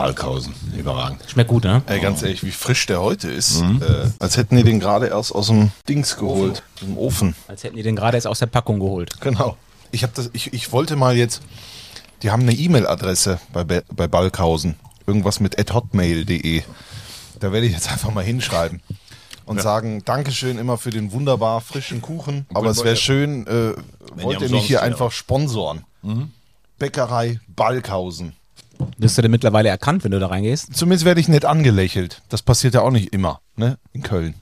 Balkhausen, überragend. Schmeckt gut, ne? Ey, ganz ehrlich, wie frisch der heute ist. Äh, als hätten die den gerade erst aus dem Dings geholt, aus dem Ofen. Als hätten die den gerade erst aus der Packung geholt. Genau. Ich, hab das, ich, ich wollte mal jetzt, die haben eine E-Mail-Adresse bei, Be- bei Balkhausen. Irgendwas mit hotmail.de. Da werde ich jetzt einfach mal hinschreiben. Und sagen, Dankeschön immer für den wunderbar frischen Kuchen. Aber es wäre schön, äh, wollt ihr mich hier ja. einfach sponsoren. Bäckerei Balkhausen. Wirst du denn mittlerweile erkannt, wenn du da reingehst? Zumindest werde ich nicht angelächelt. Das passiert ja auch nicht immer, ne? In Köln.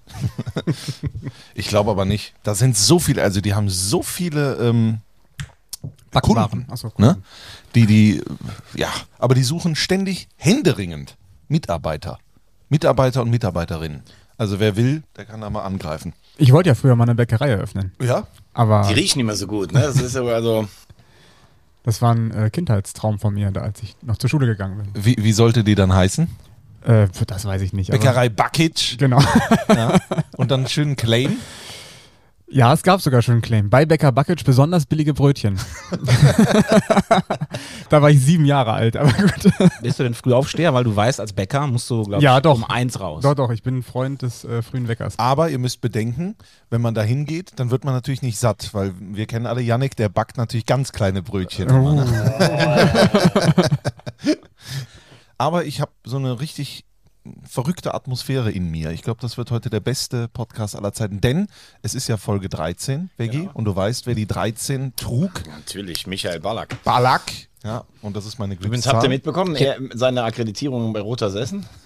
ich glaube aber nicht. Da sind so viele, also die haben so viele ähm. Kunden, Achso, ne? Die, die, ja, aber die suchen ständig händeringend Mitarbeiter. Mitarbeiter und Mitarbeiterinnen. Also wer will, der kann da mal angreifen. Ich wollte ja früher mal eine Bäckerei eröffnen. Ja? Aber Die riechen nicht mehr so gut, ne? Das ist aber also. Das war ein äh, Kindheitstraum von mir, da als ich noch zur Schule gegangen bin. Wie, wie sollte die dann heißen? Äh, das weiß ich nicht. Bäckerei Bakic. Genau. Ja. Und dann einen schönen Claim. Ja, es gab sogar schon einen Claim. Bei Bäcker Bucket besonders billige Brötchen. da war ich sieben Jahre alt, aber gut. Bist du denn früh aufsteher, weil du weißt, als Bäcker musst du, glaube Ja, ich, doch. um eins raus. Doch, doch, ich bin ein Freund des äh, frühen Weckers. Aber ihr müsst bedenken, wenn man da hingeht, dann wird man natürlich nicht satt, weil wir kennen alle Yannick, der backt natürlich ganz kleine Brötchen. immer, ne? Aber ich habe so eine richtig verrückte Atmosphäre in mir. Ich glaube, das wird heute der beste Podcast aller Zeiten, denn es ist ja Folge 13, Veggie, und du weißt, wer die 13 trug. Natürlich, Michael Ballack. Ballack. Ja, und das ist meine Übrigens Glückszahl. habt ihr mitbekommen, er, seine Akkreditierung bei Roter Sessen.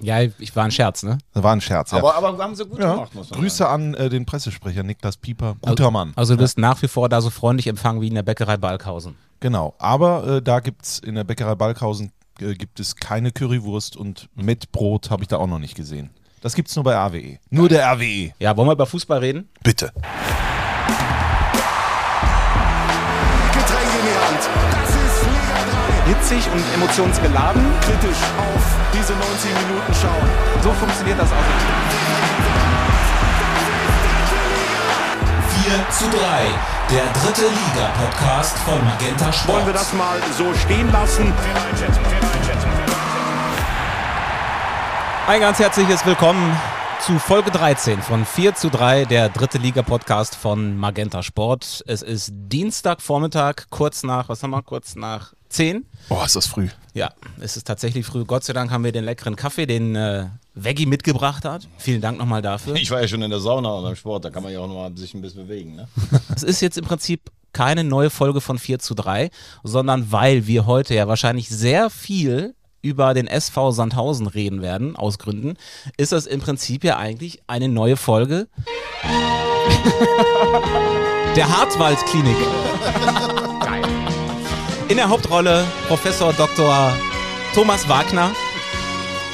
Ja, ich war ein Scherz, ne? Das war ein Scherz, ja. Aber, aber haben sie gut ja. gemacht, muss man Grüße an äh, den Pressesprecher Niklas Pieper. Guter Mann. Also du wirst nach wie vor da so freundlich empfangen wie in der Bäckerei Balkhausen. Genau, aber äh, da gibt es in der Bäckerei Balkhausen äh, gibt es keine Currywurst und mit Brot habe ich da auch noch nicht gesehen. Das gibt es nur bei RWE. Nur der RWE. Ja, wollen wir über Fußball reden? Bitte. Getränk in die Hand. Das ist Liga Hitzig und emotionsgeladen. 3. Kritisch auf diese 90 Minuten schauen. So funktioniert das auch. 4 zu 3, der dritte Liga-Podcast von Magenta Sport. Wollen wir das mal so stehen lassen? Ein ganz herzliches Willkommen zu Folge 13 von 4 zu 3, der dritte Liga-Podcast von Magenta Sport. Es ist Dienstagvormittag, kurz nach, was haben wir, kurz nach 10. Boah, ist das früh. Ja, es ist tatsächlich früh. Gott sei Dank haben wir den leckeren Kaffee, den äh, Veggie mitgebracht hat. Vielen Dank nochmal dafür. Ich war ja schon in der Sauna und beim Sport, da kann man ja auch noch mal sich ein bisschen bewegen. Ne? Es ist jetzt im Prinzip keine neue Folge von 4 zu 3, sondern weil wir heute ja wahrscheinlich sehr viel über den SV Sandhausen reden werden, aus Gründen, ist das im Prinzip ja eigentlich eine neue Folge der Hartwald-Klinik. In der Hauptrolle Professor Dr. Thomas Wagner,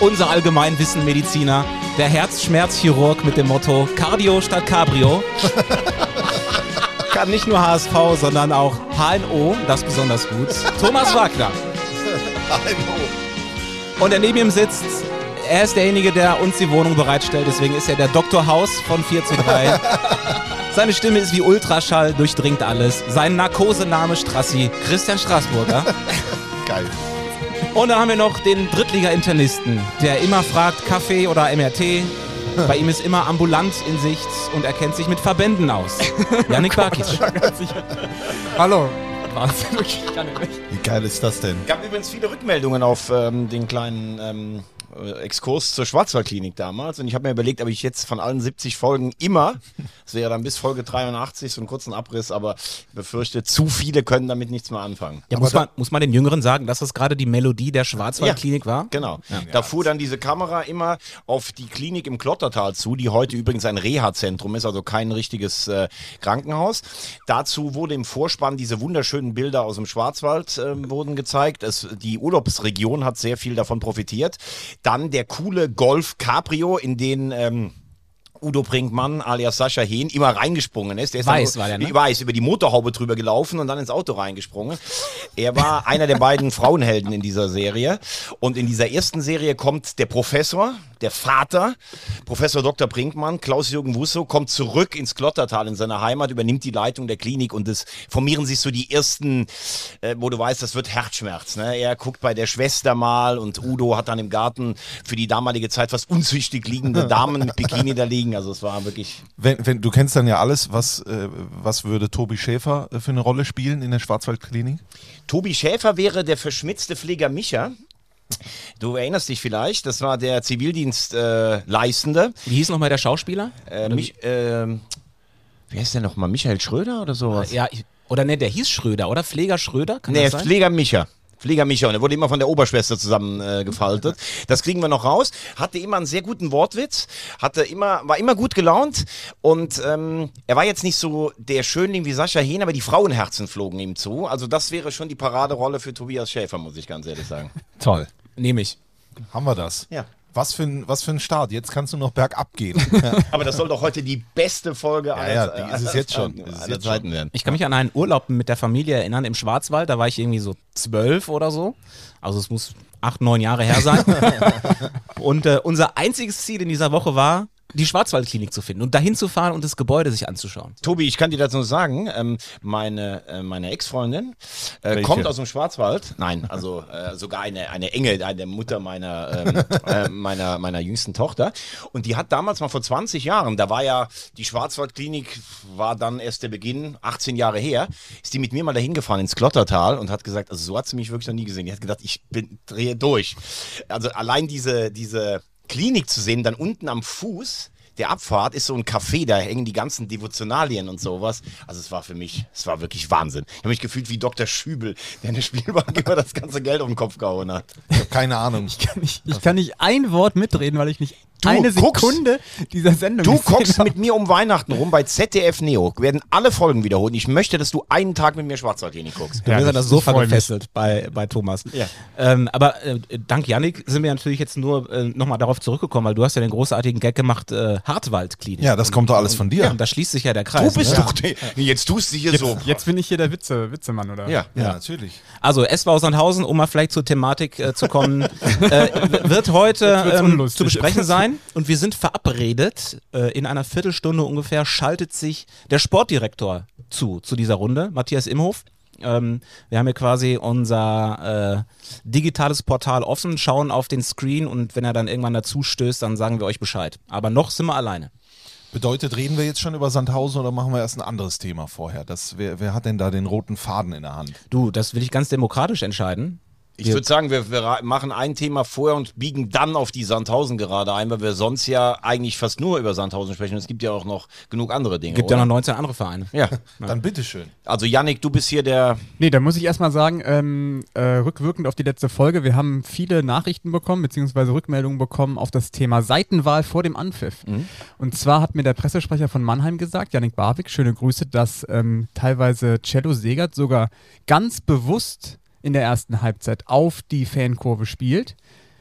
unser Allgemeinwissenmediziner, der Herzschmerzchirurg mit dem Motto Cardio statt Cabrio kann nicht nur HSV, sondern auch HNO, das besonders gut. Thomas Wagner. Und der neben ihm sitzt, er ist derjenige, der uns die Wohnung bereitstellt, deswegen ist er der Dr. Haus von 4 zu 3. Seine Stimme ist wie Ultraschall, durchdringt alles. Sein Narkosename Strassi, Christian Straßburger. Geil. Und dann haben wir noch den Drittliga-Internisten, der immer fragt, Kaffee oder MRT. Bei ihm ist immer ambulant in Sicht und er kennt sich mit Verbänden aus. Janik Barkic. Hallo. Wahnsinn, wirklich, ich kann nicht. Wie geil ist das denn? gab übrigens viele Rückmeldungen auf ähm, den kleinen ähm, äh, Exkurs zur Schwarzwaldklinik damals. Und ich habe mir überlegt, ob ich jetzt von allen 70 Folgen immer, das wäre dann bis Folge 83, so einen kurzen Abriss, aber befürchte, zu viele können damit nichts mehr anfangen. Ja, muss, man, muss man den Jüngeren sagen, dass das gerade die Melodie der Schwarzwaldklinik war? Genau. Da fuhr dann diese Kamera immer auf die Klinik im Klottertal zu, die heute übrigens ein Reha-Zentrum ist, also kein richtiges äh, Krankenhaus. Dazu wurde im Vorspann diese wunderschönen Bilder aus dem Schwarzwald äh, wurden gezeigt. Es, die Urlaubsregion hat sehr viel davon profitiert. Dann der coole Golf Cabrio, in den ähm, Udo Brinkmann alias Sascha Hehn immer reingesprungen ist. Der ist Weiß dann, war der, ne? Weiß, über die Motorhaube drüber gelaufen und dann ins Auto reingesprungen. Er war einer der beiden Frauenhelden in dieser Serie. Und in dieser ersten Serie kommt der Professor, der Vater, Professor Dr. Brinkmann, Klaus-Jürgen Wusso, kommt zurück ins Klottertal in seine Heimat, übernimmt die Leitung der Klinik und es formieren sich so die ersten, äh, wo du weißt, das wird Herzschmerz. Ne? Er guckt bei der Schwester mal und Udo hat dann im Garten für die damalige Zeit fast unzüchtig liegende Damen mit Bikini da liegen. Also es war wirklich Wenn, wenn, du kennst dann ja alles, was, äh, was würde Tobi Schäfer äh, für eine Rolle spielen in der Schwarzwaldklinik? Tobi Schäfer wäre der verschmitzte Pfleger Micha. Du erinnerst dich vielleicht, das war der Zivildienstleistende. Äh, Leistende. Wie hieß nochmal der Schauspieler? äh, mich, ähm, wer ist der nochmal? Michael Schröder oder sowas? Ja, ich, oder ne, der hieß Schröder, oder? Pfleger Schröder? Kann Nee, das sein? Pfleger Micha. Pfleger Micha und er wurde immer von der Oberschwester zusammengefaltet. Äh, das kriegen wir noch raus. Hatte immer einen sehr guten Wortwitz, hatte immer, war immer gut gelaunt und ähm, er war jetzt nicht so der Schönling wie Sascha Hehn, aber die Frauenherzen flogen ihm zu. Also das wäre schon die Paraderolle für Tobias Schäfer, muss ich ganz ehrlich sagen. Toll. Nehme ich. Haben wir das? Ja. Was für, ein, was für ein Start. Jetzt kannst du noch bergab gehen. Aber das soll doch heute die beste Folge aller, ja, die ist es jetzt schon. Ist jetzt Zeiten werden. Ich kann mich an einen Urlaub mit der Familie erinnern im Schwarzwald. Da war ich irgendwie so zwölf oder so. Also es muss acht, neun Jahre her sein. und äh, unser einziges Ziel in dieser Woche war, die Schwarzwaldklinik zu finden und dahin zu fahren und das Gebäude sich anzuschauen. Tobi, ich kann dir dazu sagen, ähm, meine, äh, meine Ex-Freundin äh, kommt aus dem Schwarzwald. Nein, also äh, sogar eine, eine Engel, eine Mutter meiner, ähm, äh, meiner, meiner jüngsten Tochter. Und die hat damals mal vor 20 Jahren, da war ja die Schwarzwaldklinik, war dann erst der Beginn, 18 Jahre her, ist die mit mir mal dahin gefahren ins Klottertal und hat gesagt, also so hat sie mich wirklich noch nie gesehen. Die hat gedacht, ich bin, drehe durch. Also allein diese, diese Klinik zu sehen, dann unten am Fuß der Abfahrt ist so ein Café, da hängen die ganzen Devotionalien und sowas. Also es war für mich, es war wirklich Wahnsinn. Ich habe mich gefühlt wie Dr. Schübel, der in der Spielbank immer das ganze Geld auf den Kopf gehauen hat. Ich habe keine Ahnung. Ich kann, nicht, ich kann nicht ein Wort mitreden, weil ich nicht Du eine guckst- Sekunde dieser Sendung Du guckst mit mir um Weihnachten rum bei ZDF Neo, werden alle Folgen wiederholt. Ich möchte, dass du einen Tag mit mir Schwarzwaldklinik guckst. Du bist das- an das Sofa mich. gefesselt bei, bei Thomas. Ja. Ähm, aber äh, dank Yannick sind wir natürlich jetzt nur äh, nochmal darauf zurückgekommen, weil du hast ja den großartigen Gag gemacht, äh, Hartwaldklinik. Ja, das kommt doch alles von Ja, dir. und da schließt sich ja der Kreis. Du bist ne? doch der, jetzt tust du hier so. Jetzt bin ich hier der Witze, Witzemann, oder? Ja. Ja, natürlich. Also SV Sandhausen, um mal vielleicht zur Thematik äh, zu kommen, äh, wird heute ähm, zu besprechen sein und wir sind verabredet. Äh, in einer Viertelstunde ungefähr schaltet sich der Sportdirektor zu, zu dieser Runde, Matthias Imhof. Ähm, wir haben hier quasi unser äh, digitales Portal offen, schauen auf den Screen und wenn er dann irgendwann dazu stößt, dann sagen wir euch Bescheid. Aber noch sind wir alleine. Bedeutet, reden wir jetzt schon über Sandhausen oder machen wir erst ein anderes Thema vorher? Das, wer, wer hat denn da den roten Faden in der Hand? Du, das will ich ganz demokratisch entscheiden. Ich würde sagen, wir, wir machen ein Thema vorher und biegen dann auf die Sandhausen gerade ein, weil wir sonst ja eigentlich fast nur über Sandhausen sprechen. Es gibt ja auch noch genug andere Dinge. Gibt oder? ja noch 19 andere Vereine. Ja. Dann bitteschön. Also Yannick, du bist hier der. Nee, da muss ich erstmal sagen, ähm, äh, rückwirkend auf die letzte Folge, wir haben viele Nachrichten bekommen, beziehungsweise Rückmeldungen bekommen auf das Thema Seitenwahl vor dem Anpfiff. Und zwar hat mir der Pressesprecher von Mannheim gesagt, Janik Barwig, schöne Grüße, dass ähm, teilweise Cello Segert sogar ganz bewusst in der ersten Halbzeit auf die Fankurve spielt,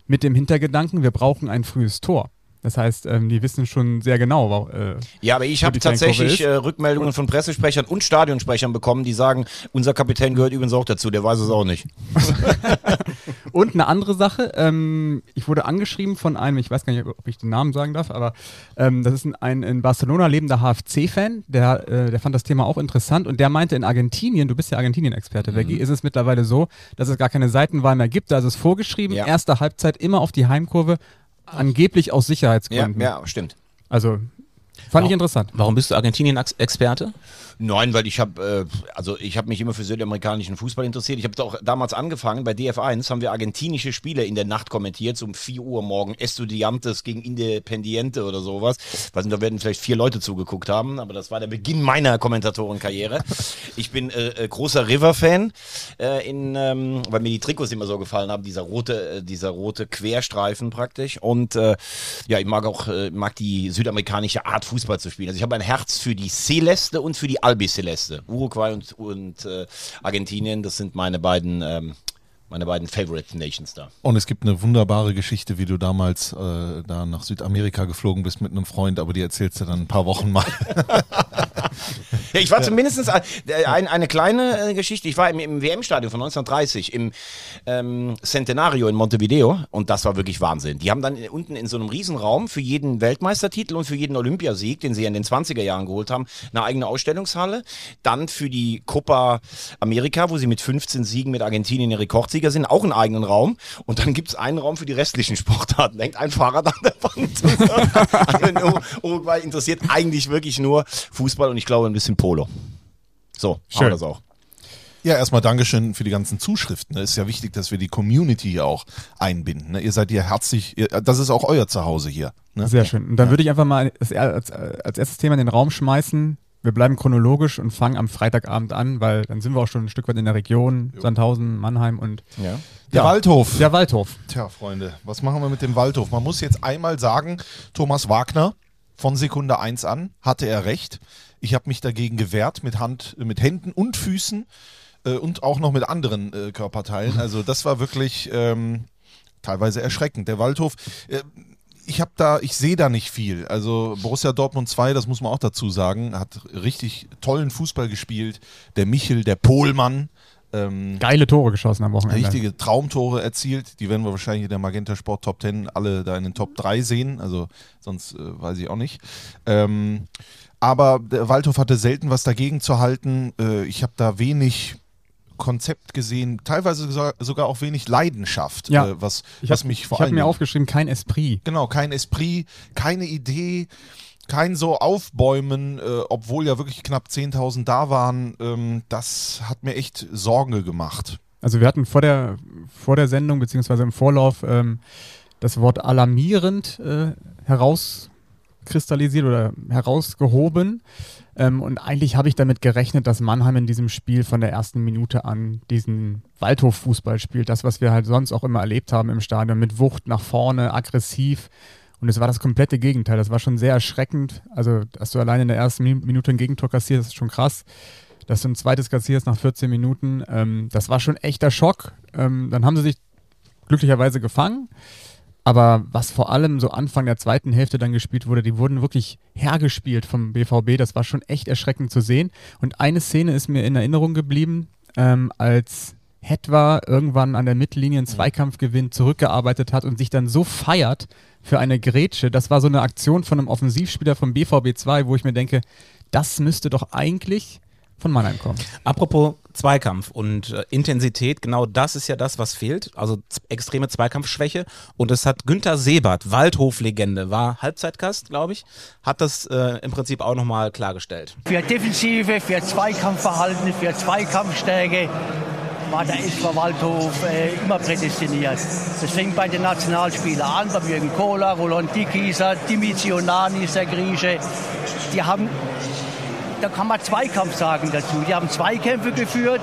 mit dem Hintergedanken, wir brauchen ein frühes Tor. Das heißt, ähm, die wissen schon sehr genau, äh, Ja, aber ich habe tatsächlich äh, Rückmeldungen von Pressesprechern und Stadionsprechern bekommen, die sagen, unser Kapitän gehört übrigens auch dazu, der weiß es auch nicht. Und eine andere Sache, ähm, ich wurde angeschrieben von einem, ich weiß gar nicht, ob ich den Namen sagen darf, aber ähm, das ist ein, ein in Barcelona lebender HFC-Fan, der, äh, der fand das Thema auch interessant und der meinte, in Argentinien, du bist ja Argentinien-Experte, Veggie, ist es mittlerweile so, dass es gar keine Seitenwahl mehr gibt, da ist es vorgeschrieben, Ja. erste Halbzeit immer auf die Heimkurve, angeblich aus Ja, Sicherheitsgründen. ja, stimmt. Also, fand ich interessant. Warum bist du Argentinien-Experte? Nein, weil ich habe, äh, also ich habe mich immer für südamerikanischen Fußball interessiert. Ich habe auch damals angefangen, bei DF1 haben wir argentinische Spiele in der Nacht kommentiert, so um 4 Uhr morgen, Estudiantes gegen Independiente oder sowas. Weiß nicht, da werden vielleicht vier Leute zugeguckt haben, aber das war der Beginn meiner Kommentatorenkarriere. Ich bin äh, äh, großer River-Fan, äh, ähm, weil mir die Trikots immer so gefallen haben, dieser rote, äh, dieser rote Querstreifen praktisch. Und äh, ja, ich mag auch, mag die südamerikanische Art Fußball zu spielen. Also ich habe ein Herz für die Celeste und für die Albiceleste. Uruguay und, und äh, Argentinien, das sind meine beiden ähm, Meine beiden Favorite Nations da. Und es gibt eine wunderbare Geschichte, wie du damals äh, da nach Südamerika geflogen bist mit einem Freund, aber die erzählst du dann ein paar Wochen mal. Ja, ich war zumindest ein, ein, eine kleine äh, Geschichte. Ich war im, im WM-Stadion von 1930 im ähm, Centenario in Montevideo und das war wirklich Wahnsinn. Die haben dann unten in so einem Riesenraum für jeden Weltmeistertitel und für jeden Olympiasieg, den sie in den 20er Jahren geholt haben, eine eigene Ausstellungshalle. Dann für die Copa America, wo sie mit 15 Siegen mit Argentinien der Rekordsieger sind, auch einen eigenen Raum. Und dann gibt es einen Raum für die restlichen Sportarten. Hängt ein Fahrrad an der Wand. Also Uruguay interessiert eigentlich wirklich nur Fußball und ich glaube ein bisschen Polo. So, haben wir Schön. das auch. Ja, erstmal Dankeschön für die ganzen Zuschriften. Es ist ja wichtig, dass wir die Community hier auch einbinden. Ne? Ihr seid hier herzlich, das ist auch euer Zuhause hier. Ne? Sehr schön. Und dann würde ich einfach mal als, als, als erstes Thema in den Raum schmeißen. Wir bleiben chronologisch und fangen am Freitagabend an, weil dann sind wir auch schon ein Stück weit in der Region, Sandhausen, Mannheim und Ja. Der Waldhof. der Waldhof. Tja, Freunde, was machen wir mit dem Waldhof? Man muss jetzt einmal sagen, Thomas Wagner von Sekunde 1 an hatte er recht. Ich habe mich dagegen gewehrt mit Hand, mit Händen und Füßen äh, und auch noch mit anderen äh, Körperteilen. Also das war wirklich ähm, teilweise erschreckend. Der Waldhof. Äh, ich habe da, ich sehe da nicht viel. Also Borussia Dortmund 2, das muss man auch dazu sagen, hat richtig tollen Fußball gespielt. Der Michel, der Pohlmann, ähm, Geile Tore geschossen am Wochenende. richtige Traumtore erzielt. Die werden wir wahrscheinlich in der Magenta Sport Top 10 alle da in den Top 3 sehen. Also sonst äh, weiß ich auch nicht. Ähm, aber der Waldhof hatte selten was dagegen zu halten. Äh, ich habe da wenig Konzept gesehen, teilweise so- sogar auch wenig Leidenschaft, Ja. äh, was, Ich was habe mich vor hab allem mir aufgeschrieben, kein Esprit. Genau, kein Esprit, keine Idee, kein so Aufbäumen, äh, obwohl ja wirklich knapp 10.000 da waren. Ähm, das hat mir echt Sorge gemacht. Also wir hatten vor der, vor der Sendung beziehungsweise im Vorlauf ähm, das Wort alarmierend äh, herauskristallisiert oder herausgehoben. Ähm, und eigentlich habe ich damit gerechnet, dass Mannheim in diesem Spiel von der ersten Minute an diesen Waldhof-Fußball spielt. Das, was wir halt sonst auch immer erlebt haben im Stadion, mit Wucht nach vorne, aggressiv. Und es war das komplette Gegenteil. Das war schon sehr erschreckend. Also, dass du alleine in der ersten Min- Minute ein Gegentor kassierst, ist schon krass. Dass du ein zweites kassierst nach 14 Minuten, ähm, das war schon echter Schock. Ähm, dann haben sie sich glücklicherweise gefangen. Aber was vor allem so Anfang der zweiten Hälfte dann gespielt wurde, die wurden wirklich hergespielt vom BVB. Das war schon echt erschreckend zu sehen. Und eine Szene ist mir in Erinnerung geblieben, ähm, als Hetwa irgendwann an der Mittellinie einen Zweikampf gewinnt, zurückgearbeitet hat und sich dann so feiert für eine Grätsche. Das war so eine Aktion von einem Offensivspieler vom BVB 2, wo ich mir denke, das müsste doch eigentlich von Mannheim kommen. Apropos Zweikampf und äh, Intensität, genau das ist ja das, was fehlt. Also extreme Zweikampfschwäche. Und das hat Günther Sebert, Waldhof-Legende, war Halbzeitgast, glaube ich, hat das äh, im Prinzip auch nochmal klargestellt. Für Defensive, für Zweikampfverhalten, für Zweikampfstärke war der SV Waldhof äh, immer prädestiniert. Das fängt bei den Nationalspielern an, bei Jürgen Kohler, Roland Dickiser, Dimitri Onanis, der Grieche. Die haben, da kann man Zweikampf sagen dazu. Die haben Zweikämpfe geführt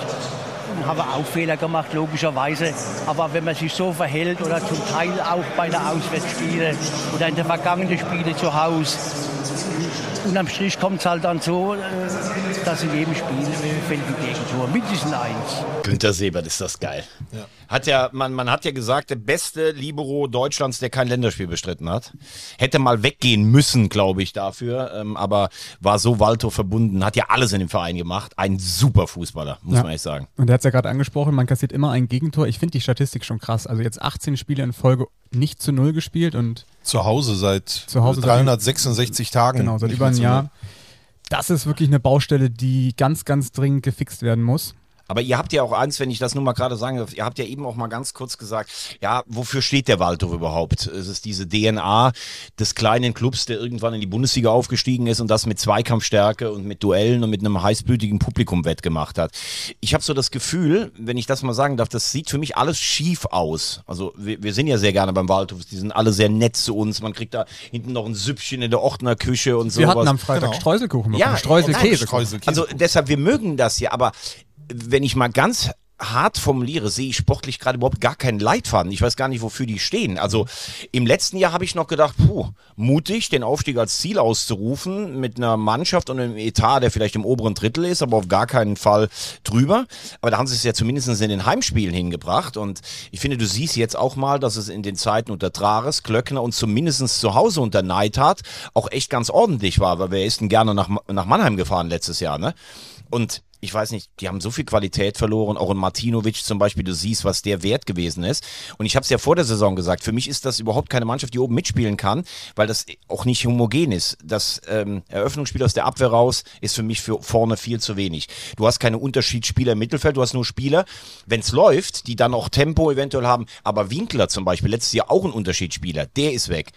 und haben auch Fehler gemacht, logischerweise. Aber wenn man sich so verhält oder zum Teil auch bei der Auswärtsspiele oder in der vergangenen Spiele zu Hause, unterm Strich kommt es halt dann so, äh, dass in jedem Spiel äh, fällt ein Gegentor. Mindestens eins. Günther Sebert ist das geil. Hat ja, man, man hat ja gesagt, der beste Libero Deutschlands, der kein Länderspiel bestritten hat. Hätte mal weggehen müssen, glaube ich, dafür. Ähm, aber war so Waldhof verbunden, hat ja alles in dem Verein gemacht. Ein super Fußballer, muss Ja. man echt sagen. Und er hat es ja gerade angesprochen, man kassiert immer ein Gegentor. Ich finde die Statistik schon krass. Also jetzt 18 Spiele in Folge nicht zu null gespielt und Zu Hause seit Zu Hause seit- 366 Tagen. genau, seit über zu Jahr. Das ist wirklich eine Baustelle, die ganz, ganz dringend gefixt werden muss. Aber ihr habt ja auch eins, wenn ich das nur mal gerade sagen darf, ihr habt ja eben auch mal ganz kurz gesagt, ja, wofür steht der Waldhof überhaupt? Es ist diese DNA des kleinen Clubs, der irgendwann in die Bundesliga aufgestiegen ist und das mit Zweikampfstärke und mit Duellen und mit einem heißblütigen Publikum wettgemacht hat. Ich habe so das Gefühl, wenn ich das mal sagen darf, das sieht für mich alles schief aus. Also wir, wir sind ja sehr gerne beim Waldhof, die sind alle sehr nett zu uns, man kriegt da hinten noch ein Süppchen in der Ordner Küche und so. Wir hatten am Freitag Genau. Streuselkuchen bekommen. Ja, Streuselkäse. nein, Streuselkäse. Also deshalb, wir mögen das ja, aber wenn ich mal ganz hart formuliere, sehe ich sportlich gerade überhaupt gar keinen Leitfaden. Ich weiß gar nicht, wofür die stehen. Also im letzten Jahr habe ich noch gedacht, puh, mutig, den Aufstieg als Ziel auszurufen mit einer Mannschaft und einem Etat, der vielleicht im oberen Drittel ist, aber auf gar keinen Fall drüber. Aber da haben sie es ja zumindest in den Heimspielen hingebracht. Und ich finde, du siehst jetzt auch mal, dass es in den Zeiten unter Trares, Klöckner und zumindest zu Hause unter Neidhardt auch echt ganz ordentlich war, weil wer ist denn gerne nach, nach Mannheim gefahren letztes Jahr, ne? Und ich weiß nicht, die haben so viel Qualität verloren, auch in Martinovic zum Beispiel, du siehst, was der wert gewesen ist. Und ich habe es ja vor der Saison gesagt, für mich ist das überhaupt keine Mannschaft, die oben mitspielen kann, weil das auch nicht homogen ist. Das ähm, Eröffnungsspiel aus der Abwehr raus ist für mich für vorne viel zu wenig. Du hast keine Unterschiedsspieler im Mittelfeld, du hast nur Spieler, wenn es läuft, die dann auch Tempo eventuell haben. Aber Winkler zum Beispiel, letztes Jahr auch ein Unterschiedsspieler, der ist weg.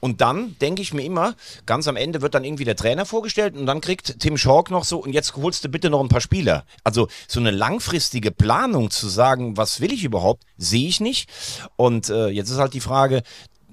Und dann denke ich mir immer, ganz am Ende wird dann irgendwie der Trainer vorgestellt und dann kriegt Tim Schork noch so, und jetzt holst du bitte noch ein paar Spieler. Also so eine langfristige Planung zu sagen, was will ich überhaupt, sehe ich nicht. Und äh, jetzt ist halt die Frage,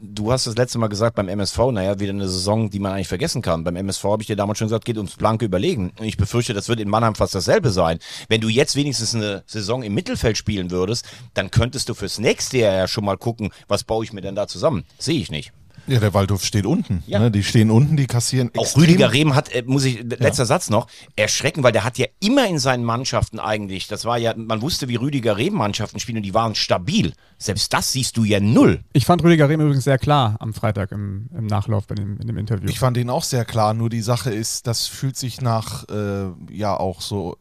du hast das letzte Mal gesagt beim MSV, naja, wieder eine Saison, die man eigentlich vergessen kann. Beim MSV habe ich dir damals schon gesagt, geht ums blanke Überlegen. Und ich befürchte, das wird in Mannheim fast dasselbe sein. Wenn du jetzt wenigstens eine Saison im Mittelfeld spielen würdest, dann könntest du fürs nächste Jahr ja schon mal gucken, was baue ich mir denn da zusammen. Sehe ich nicht. Ja, der Waldhof steht unten. Ja. Ne? Die stehen unten, die kassieren Auch extrem- Rüdiger Rehm hat, äh, muss ich, letzter Satz noch, erschrecken, weil der hat ja immer in seinen Mannschaften eigentlich, das war ja, man wusste, wie Rüdiger Rehm Mannschaften spielen und die waren stabil. Selbst das siehst du ja null. Ich fand Rüdiger Rehm übrigens sehr klar am Freitag im, im Nachlauf bei dem, in dem Interview. Ich fand ihn auch sehr klar, nur die Sache ist, das fühlt sich nach, äh, ja auch so,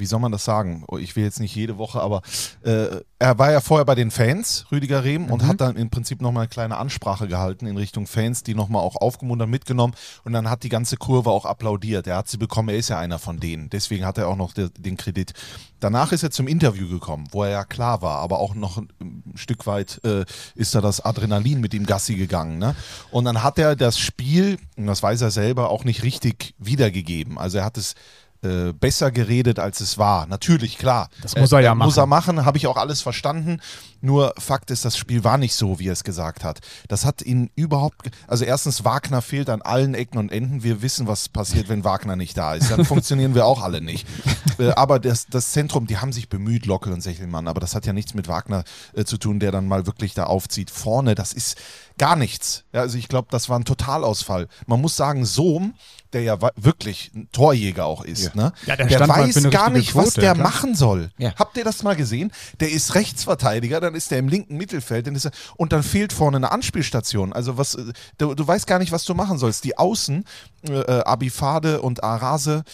wie soll man das sagen? Oh, Ich will jetzt nicht jede Woche, aber äh, er war ja vorher bei den Fans, Rüdiger Rehm, und hat dann im Prinzip nochmal eine kleine Ansprache gehalten in Richtung Fans, die nochmal auch aufgemuntert mitgenommen und dann hat die ganze Kurve auch applaudiert. Er hat sie bekommen, er ist ja einer von denen, deswegen hat er auch noch de, den Kredit. Danach ist er zum Interview gekommen, wo er ja klar war, aber auch noch ein, ein Stück weit äh, ist da das Adrenalin mit ihm Gassi gegangen. Ne? Und dann hat er das Spiel, und das weiß er selber, auch nicht richtig wiedergegeben. Also er hat es äh, besser geredet, als es war. Natürlich, klar. Das muss er ja Muss er machen. machen, habe ich auch alles verstanden. Nur Fakt ist, das Spiel war nicht so, wie er es gesagt hat. Das hat ihn überhaupt. Also erstens, Wagner fehlt an allen Ecken und Enden. Wir wissen, was passiert, wenn Wagner nicht da ist. Dann funktionieren wir auch alle nicht. Äh, aber das, das Zentrum, die haben sich bemüht, Lockel und Sechelmann. Aber das hat ja nichts mit Wagner äh, zu tun, der dann mal wirklich da aufzieht. Vorne, das ist gar nichts. Ja, also ich glaube, das war ein Totalausfall. Man muss sagen, Sohm, der ja wirklich ein Torjäger auch ist, ne? Ja, der der weiß gar nicht, was Quote, der klar. machen soll. Ja. Habt ihr das mal gesehen? Der ist Rechtsverteidiger, dann ist er im linken Mittelfeld dann er, und dann fehlt vorne eine Anspielstation. Also was, äh, du, du weißt gar nicht, was du machen sollst. Die Außen, äh, äh, Abifade und Arase,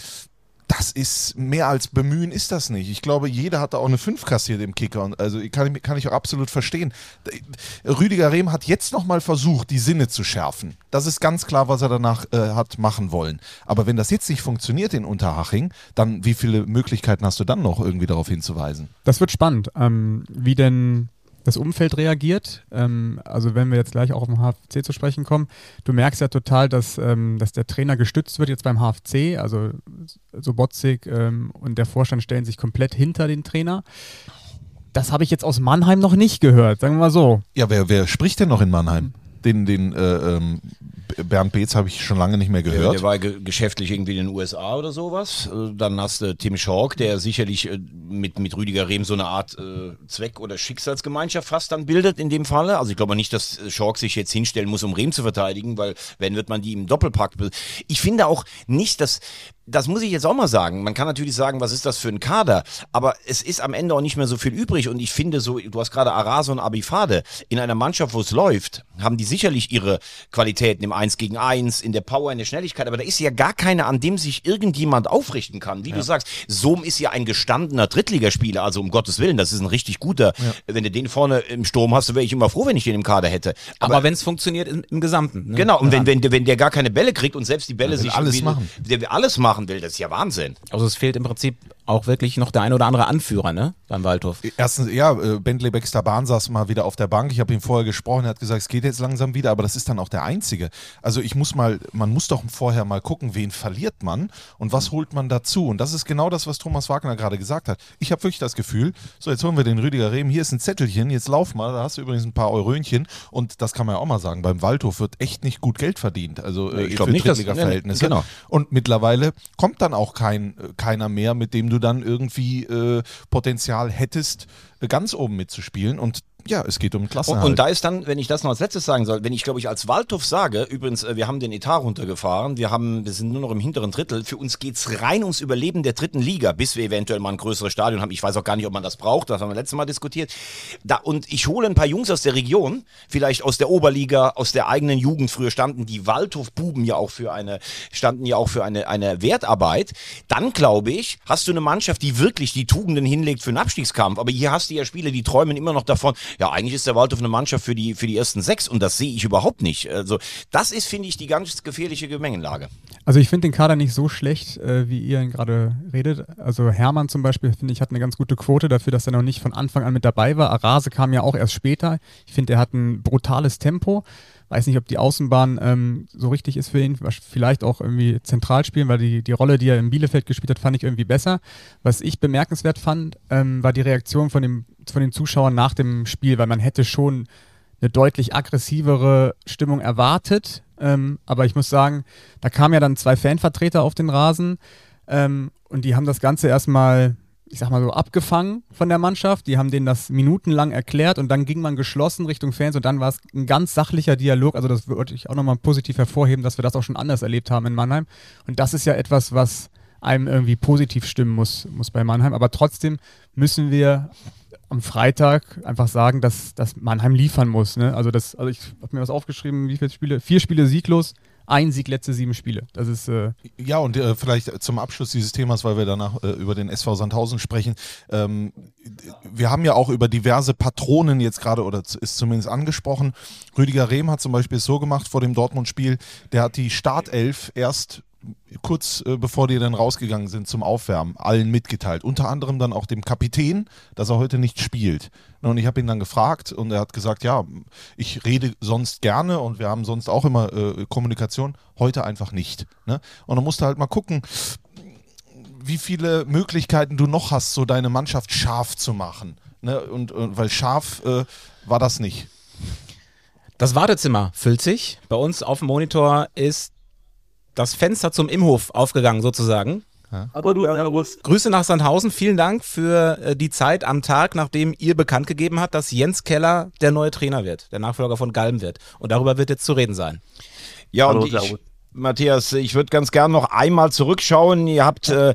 das ist mehr als bemühen ist das nicht. Ich glaube, jeder hat da auch eine 5 kassiert im Kicker. Und also kann ich, kann ich auch absolut verstehen. Rüdiger Rehm hat jetzt nochmal versucht, die Sinne zu schärfen. Das ist ganz klar, was er danach äh, hat machen wollen. Aber wenn das jetzt nicht funktioniert in Unterhaching, dann wie viele Möglichkeiten hast du dann noch irgendwie darauf hinzuweisen? Das wird spannend, ähm, wie denn das Umfeld reagiert. Ähm, also wenn wir jetzt gleich auch auf den HFC zu sprechen kommen, du merkst ja total, dass, ähm, dass der Trainer gestützt wird jetzt beim HFC. Also Sobotzig ähm, und der Vorstand stellen sich komplett hinter den Trainer. Das habe ich jetzt aus Mannheim noch nicht gehört, sagen wir mal so. Ja, wer, wer spricht denn noch in Mannheim? Den, den äh, ähm, Bernd Beetz habe ich schon lange nicht mehr gehört. der war ge geschäftlich irgendwie in den USA oder sowas. Äh, Dann hast du Tim Schork, der sicherlich äh, mit, mit Rüdiger Rehm so eine Art äh, Zweck- oder Schicksalsgemeinschaft fast dann bildet in dem Falle. Also ich glaube nicht, dass äh, Schork sich jetzt hinstellen muss, um Rehm zu verteidigen, weil wenn wird man die im Doppelpack. Ich finde auch nicht, dass das muss ich jetzt auch mal sagen. Man kann natürlich sagen, was ist das für ein Kader? Aber es ist am Ende auch nicht mehr so viel übrig. Und ich finde so, du hast gerade Arase und Abifade. In einer Mannschaft, wo es läuft, haben die sicherlich ihre Qualitäten im 1 gegen 1, in der Power, in der Schnelligkeit. Aber da ist ja gar keiner, an dem sich irgendjemand aufrichten kann. Wie du sagst, Sohm ist ja ein gestandener Drittligaspieler. Also um Gottes Willen, das ist ein richtig guter. Wenn du den vorne im Sturm hast, wäre ich immer froh, wenn ich den im Kader hätte. Aber, wenn es funktioniert im, im Gesamten. Ne? Genau, und wenn, wenn, der- wenn der gar keine Bälle kriegt und selbst die Bälle sich alles machen. Der will alles machen will, das ist ja Wahnsinn. Also es fehlt im Prinzip auch wirklich noch der ein oder andere Anführer, ne? Beim Waldhof. Erstens, ja, äh, Bentley Baxter Bahn saß mal wieder auf der Bank. Ich habe ihm vorher gesprochen, er hat gesagt, es geht jetzt langsam wieder, aber das ist dann auch der Einzige. Also ich muss mal, man muss doch vorher mal gucken, wen verliert man und was holt man dazu. Und das ist genau das, was Thomas Wagner gerade gesagt hat. Ich habe wirklich das Gefühl, so jetzt holen wir den Rüdiger Rehm, hier ist ein Zettelchen, jetzt lauf mal, da hast du übrigens ein paar Eurönchen und das kann man ja auch mal sagen, beim Waldhof wird echt nicht gut Geld verdient, also äh, Ich glaub für nicht, dass- Drittliga-Verhältnisse. Genau. Und mittlerweile kommt dann auch kein, äh, keiner mehr, mit dem du du dann irgendwie äh, Potenzial hättest, äh, ganz oben mitzuspielen. Und ja, es geht um Und, Klassenhalt. und da ist dann, wenn ich das noch als letztes sagen soll, wenn ich glaube ich als Waldhof sage, übrigens, äh, wir haben den Etat runtergefahren, wir haben, wir sind nur noch im hinteren Drittel, für uns geht's rein ums Überleben der dritten Liga, bis wir eventuell mal ein größeres Stadion haben. Ich weiß auch gar nicht, ob man das braucht, das haben wir letztes Mal diskutiert. Da, und ich hole ein paar Jungs aus der Region, vielleicht aus der Oberliga, aus der eigenen Jugend. Früher standen die Waldhof-Buben ja auch für eine, standen ja auch für eine, eine Wertarbeit. Dann glaube ich, hast du eine Mannschaft, die wirklich die Tugenden hinlegt für einen Abstiegskampf. Aber hier hast du ja Spiele, die träumen immer noch davon, ja, eigentlich ist der Waldhof eine Mannschaft für die, für die ersten sechs und das sehe ich überhaupt nicht. Also, das ist, finde ich, die ganz gefährliche Gemengenlage. Also ich finde den Kader nicht so schlecht, äh, wie ihr ihn gerade redet. Also Hermann zum Beispiel, finde ich, hat eine ganz gute Quote dafür, dass er noch nicht von Anfang an mit dabei war. Arase kam ja auch erst später. Ich finde, er hat ein brutales Tempo. Weiß nicht, ob die Außenbahn ähm, so richtig ist für ihn. Vielleicht auch irgendwie zentral spielen, weil die, die Rolle, die er in Bielefeld gespielt hat, fand ich irgendwie besser. Was ich bemerkenswert fand, ähm, war die Reaktion von, dem, von den Zuschauern nach dem Spiel, weil man hätte schon eine deutlich aggressivere Stimmung erwartet. Ähm, aber ich muss sagen, da kamen ja dann zwei Fanvertreter auf den Rasen ähm, und die haben das Ganze erstmal, ich sag mal so, abgefangen von der Mannschaft. Die haben denen das minutenlang erklärt und dann ging man geschlossen Richtung Fans und dann war es ein ganz sachlicher Dialog. Also das würde ich auch nochmal positiv hervorheben, dass wir das auch schon anders erlebt haben in Mannheim. Und das ist ja etwas, was einem irgendwie positiv stimmen muss, muss bei Mannheim. Aber trotzdem müssen wir am Freitag einfach sagen, dass, dass Mannheim liefern muss. Ne? Also, das, also ich habe mir was aufgeschrieben, wie viele Spiele? Vier Spiele sieglos, ein Sieg letzte sieben Spiele. Das ist äh, Ja, und äh, vielleicht zum Abschluss dieses Themas, weil wir danach äh, über den SV Sandhausen sprechen. Ähm, wir haben ja auch über diverse Patronen jetzt gerade, oder ist zumindest angesprochen. Rüdiger Rehm hat zum Beispiel so gemacht vor dem Dortmund-Spiel, der hat die Startelf erst kurz äh, bevor die dann rausgegangen sind zum Aufwärmen, allen mitgeteilt. Unter anderem dann auch dem Kapitän, dass er heute nicht spielt. Und ich habe ihn dann gefragt und er hat gesagt, ja, ich rede sonst gerne und wir haben sonst auch immer äh, Kommunikation, heute einfach nicht. Ne? Und dann musst du halt mal gucken, wie viele Möglichkeiten du noch hast, so deine Mannschaft scharf zu machen. Ne? Und, und weil scharf äh, war das nicht. Das Wartezimmer füllt sich. Bei uns auf dem Monitor ist das Fenster zum Imhof aufgegangen, sozusagen. Aber du, Servus. Grüße nach Sandhausen. Vielen Dank für äh, die Zeit am Tag, nachdem ihr bekannt gegeben habt, dass Jens Keller der neue Trainer wird, der Nachfolger von Galm wird. Und darüber wird jetzt zu reden sein. Ja, Hallo, und ich. Matthias, ich würde ganz gern noch einmal zurückschauen. Ihr habt äh,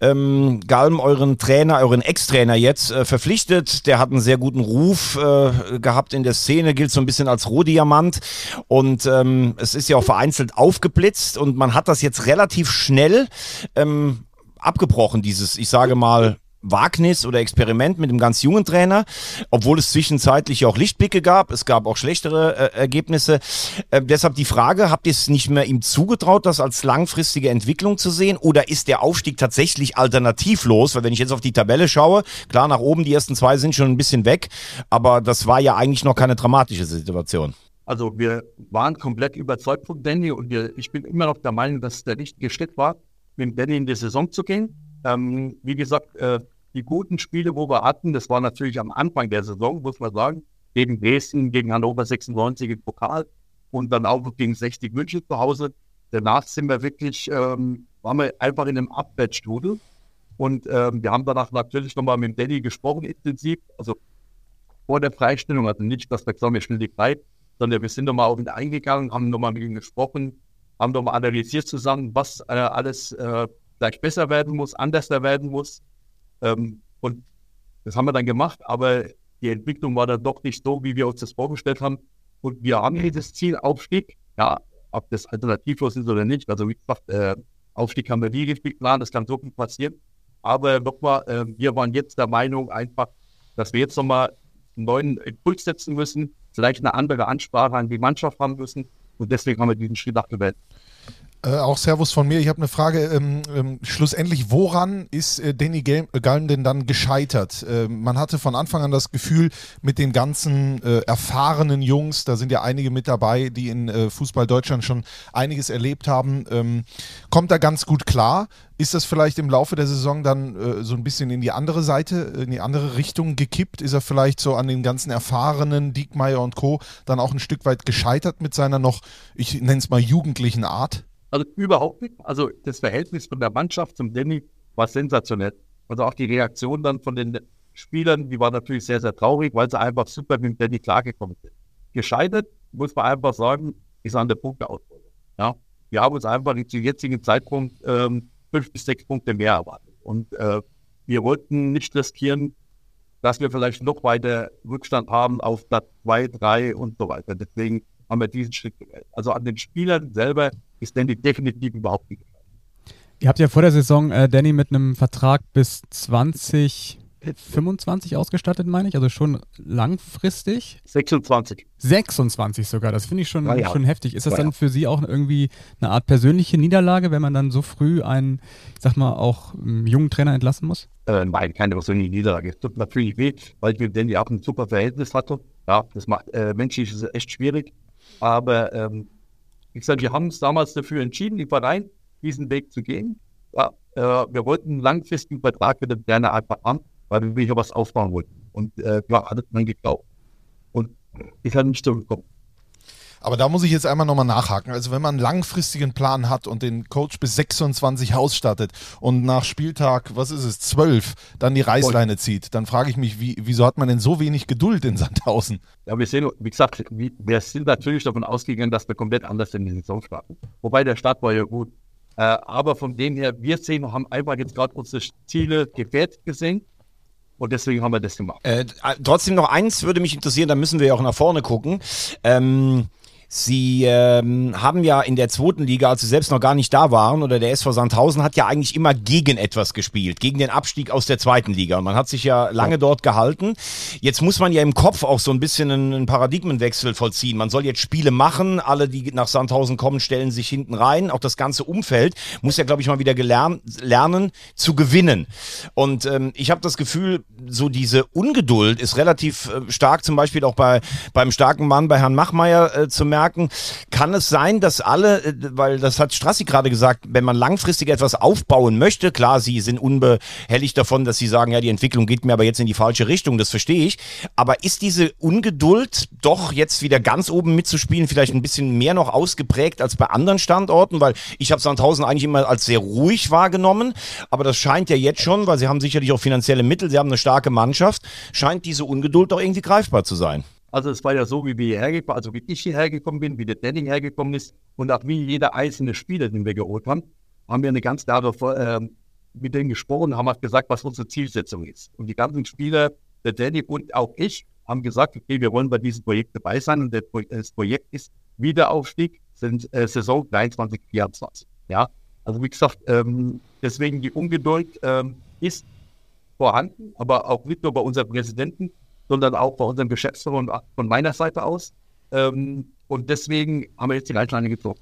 ähm, Galm, euren Trainer, euren Ex-Trainer jetzt äh, verpflichtet. Der hat einen sehr guten Ruf äh, gehabt in der Szene, gilt so ein bisschen als Rohdiamant. Und ähm, es ist ja auch vereinzelt aufgeblitzt und man hat das jetzt relativ schnell ähm, abgebrochen, dieses, ich sage mal, Wagnis oder Experiment mit dem ganz jungen Trainer, obwohl es zwischenzeitlich auch Lichtblicke gab. Es gab auch schlechtere äh, Ergebnisse. Äh, deshalb die Frage, habt ihr es nicht mehr ihm zugetraut, das als langfristige Entwicklung zu sehen? Oder ist der Aufstieg tatsächlich alternativlos? Weil wenn ich jetzt auf die Tabelle schaue, klar, nach oben, die ersten zwei sind schon ein bisschen weg, aber das war ja eigentlich noch keine dramatische Situation. Also wir waren komplett überzeugt von Danny und wir, ich bin immer noch der Meinung, dass der richtige Schritt war, mit Danny in die Saison zu gehen. Ähm, wie gesagt, äh, die guten Spiele, wo wir hatten, das war natürlich am Anfang der Saison, muss man sagen, gegen Dresden, gegen Hannover 96 im Pokal und dann auch gegen 60 München zu Hause. Danach sind wir wirklich, ähm, waren wir einfach in einem Abwärtsstrudel. Und ähm, wir haben danach natürlich nochmal mit Danny gesprochen, intensiv, also vor der Freistellung, also nicht, dass wir gesagt haben, wir stellen die frei, sondern wir sind nochmal auf ihn eingegangen, haben nochmal mit ihm gesprochen, haben nochmal analysiert zusammen, was äh, alles äh, vielleicht besser werden muss, anders werden muss. Ähm, und das haben wir dann gemacht, aber die Entwicklung war dann doch nicht so, wie wir uns das vorgestellt haben. Und wir haben dieses Ziel Aufstieg, ja, ob das alternativlos ist oder nicht. Also wie gesagt, äh, Aufstieg haben wir nie richtig geplant, das kann so viel passieren. Aber nochmal, äh, wir waren jetzt der Meinung einfach, dass wir jetzt nochmal einen neuen Impuls setzen müssen, vielleicht eine andere Ansprache an die Mannschaft haben müssen. Und deswegen haben wir diesen Schritt abgewählt. Äh, auch Servus von mir. Ich habe eine Frage. Ähm, ähm, schlussendlich, woran ist äh, Danny Gel- äh, Galm denn dann gescheitert? Äh, man hatte von Anfang an das Gefühl, mit den ganzen äh, erfahrenen Jungs, da sind ja einige mit dabei, die in Fußball Deutschland schon einiges erlebt haben, ähm, kommt da ganz gut klar. Ist das vielleicht im Laufe der Saison dann so ein bisschen in die andere Seite, in die andere Richtung gekippt? Ist er vielleicht so an den ganzen erfahrenen Diekmeyer und Co. dann auch ein Stück weit gescheitert mit seiner noch, ich nenne es mal, jugendlichen Art? Also überhaupt nicht. Also das Verhältnis von der Mannschaft zum Danny war sensationell. Also auch die Reaktion dann von den Spielern, die war natürlich sehr, sehr traurig, weil sie einfach super mit dem Danny klargekommen sind. Gescheitert, muss man einfach sagen, ist an der Punkteausbeute. Ja? Wir haben uns einfach zum jetzigen Zeitpunkt ähm, fünf bis sechs Punkte mehr erwartet. Und äh, wir wollten nicht riskieren, dass wir vielleicht noch weiter Rückstand haben auf Platz zwei, drei und so weiter. Deswegen haben wir diesen Schritt gewählt. Also an den Spielern selber ist Danny definitiv überhaupt nicht. Ihr habt ja vor der Saison äh, Danny mit einem Vertrag bis 2025 ausgestattet, meine ich, also schon langfristig. 26. 26 sogar, das finde ich schon, Jahre. schon heftig. Ist das Drei dann für Sie auch irgendwie eine Art persönliche Niederlage, wenn man dann so früh einen, ich sag mal, auch ähm, jungen Trainer entlassen muss? Äh, nein, keine persönliche Niederlage. Es tut natürlich weh, weil ich mit Danny auch ein super Verhältnis hatte. Ja, das macht äh, menschlich ist echt schwierig. Aber ähm, wie gesagt, wir haben uns damals dafür entschieden, die Verein diesen Weg zu gehen. Ja, äh, wir wollten einen langfristigen Vertrag mit dem Trainer einfach haben, weil wir hier was aufbauen wollten. Und äh, ja, hat dann geglaubt. Und ist halt nicht so gekommen. Aber da muss ich jetzt einmal nochmal nachhaken. Also wenn man einen langfristigen Plan hat und den Coach bis 26 ausstattet und nach Spieltag, was ist es, 12, dann die Reißleine zieht, dann frage ich mich, wie, wieso hat man denn so wenig Geduld in Sandhausen? Ja, wir sehen, wie gesagt, wir sind natürlich davon ausgegangen, dass wir komplett anders in die Saison starten. Wobei der Start war ja gut. Äh, aber von dem her, wir sehen, haben einfach jetzt gerade unsere Ziele gefährdet gesehen. Und deswegen haben wir das gemacht. Äh, trotzdem noch eins würde mich interessieren, da müssen wir ja auch nach vorne gucken. Ähm, Sie ähm, haben ja in der zweiten Liga, als Sie selbst noch gar nicht da waren, oder der SV Sandhausen hat ja eigentlich immer gegen etwas gespielt, gegen den Abstieg aus der zweiten Liga. Und man hat sich ja lange dort gehalten. Jetzt muss man ja im Kopf auch so ein bisschen einen, Paradigmenwechsel vollziehen. Man soll jetzt Spiele machen, alle, die nach Sandhausen kommen, stellen sich hinten rein. Auch das ganze Umfeld muss ja, glaube ich, mal wieder gelern lernen zu gewinnen. Und ähm, ich habe das Gefühl, so diese Ungeduld ist relativ äh, stark, zum Beispiel auch bei beim starken Mann, bei Herrn Machmeier äh, zu merken. Kann es sein, dass alle, äh, weil das hat Strassi gerade gesagt, wenn man langfristig etwas aufbauen möchte, klar, sie sind unbehelligt davon, dass sie sagen, ja, die Entwicklung geht mir aber jetzt in die falsche Richtung, das verstehe ich. Aber ist diese Ungeduld doch jetzt wieder ganz oben mitzuspielen, vielleicht ein bisschen mehr noch ausgeprägt als bei anderen Standorten? Weil ich habe Sandhausen eigentlich immer als sehr ruhig wahrgenommen, aber das scheint ja jetzt schon, weil sie haben sicherlich auch finanzielle Mittel, sie haben eine starke Mannschaft, scheint diese Ungeduld doch irgendwie greifbar zu sein. Also es war ja so, wie wir hierher gekommen, also wie ich hierher gekommen bin, wie der Danny hergekommen ist und auch wie jeder einzelne Spieler, den wir geholt haben, haben wir eine ganz klare, ähm, mit denen gesprochen, haben auch gesagt, was unsere Zielsetzung ist. Und die ganzen Spieler, der Danny und auch ich, haben gesagt, okay, wir wollen bei diesem Projekt dabei sein und das Projekt ist Wiederaufstieg, sind äh, Saison 23, 24. Ja, also wie gesagt, ähm, deswegen die Ungeduld ähm, ist vorhanden, aber auch nicht nur bei unserem Präsidenten, sondern auch bei unserem Geschäftsführer und von meiner Seite aus. Ähm, und deswegen haben wir jetzt die Reißleine gezogen.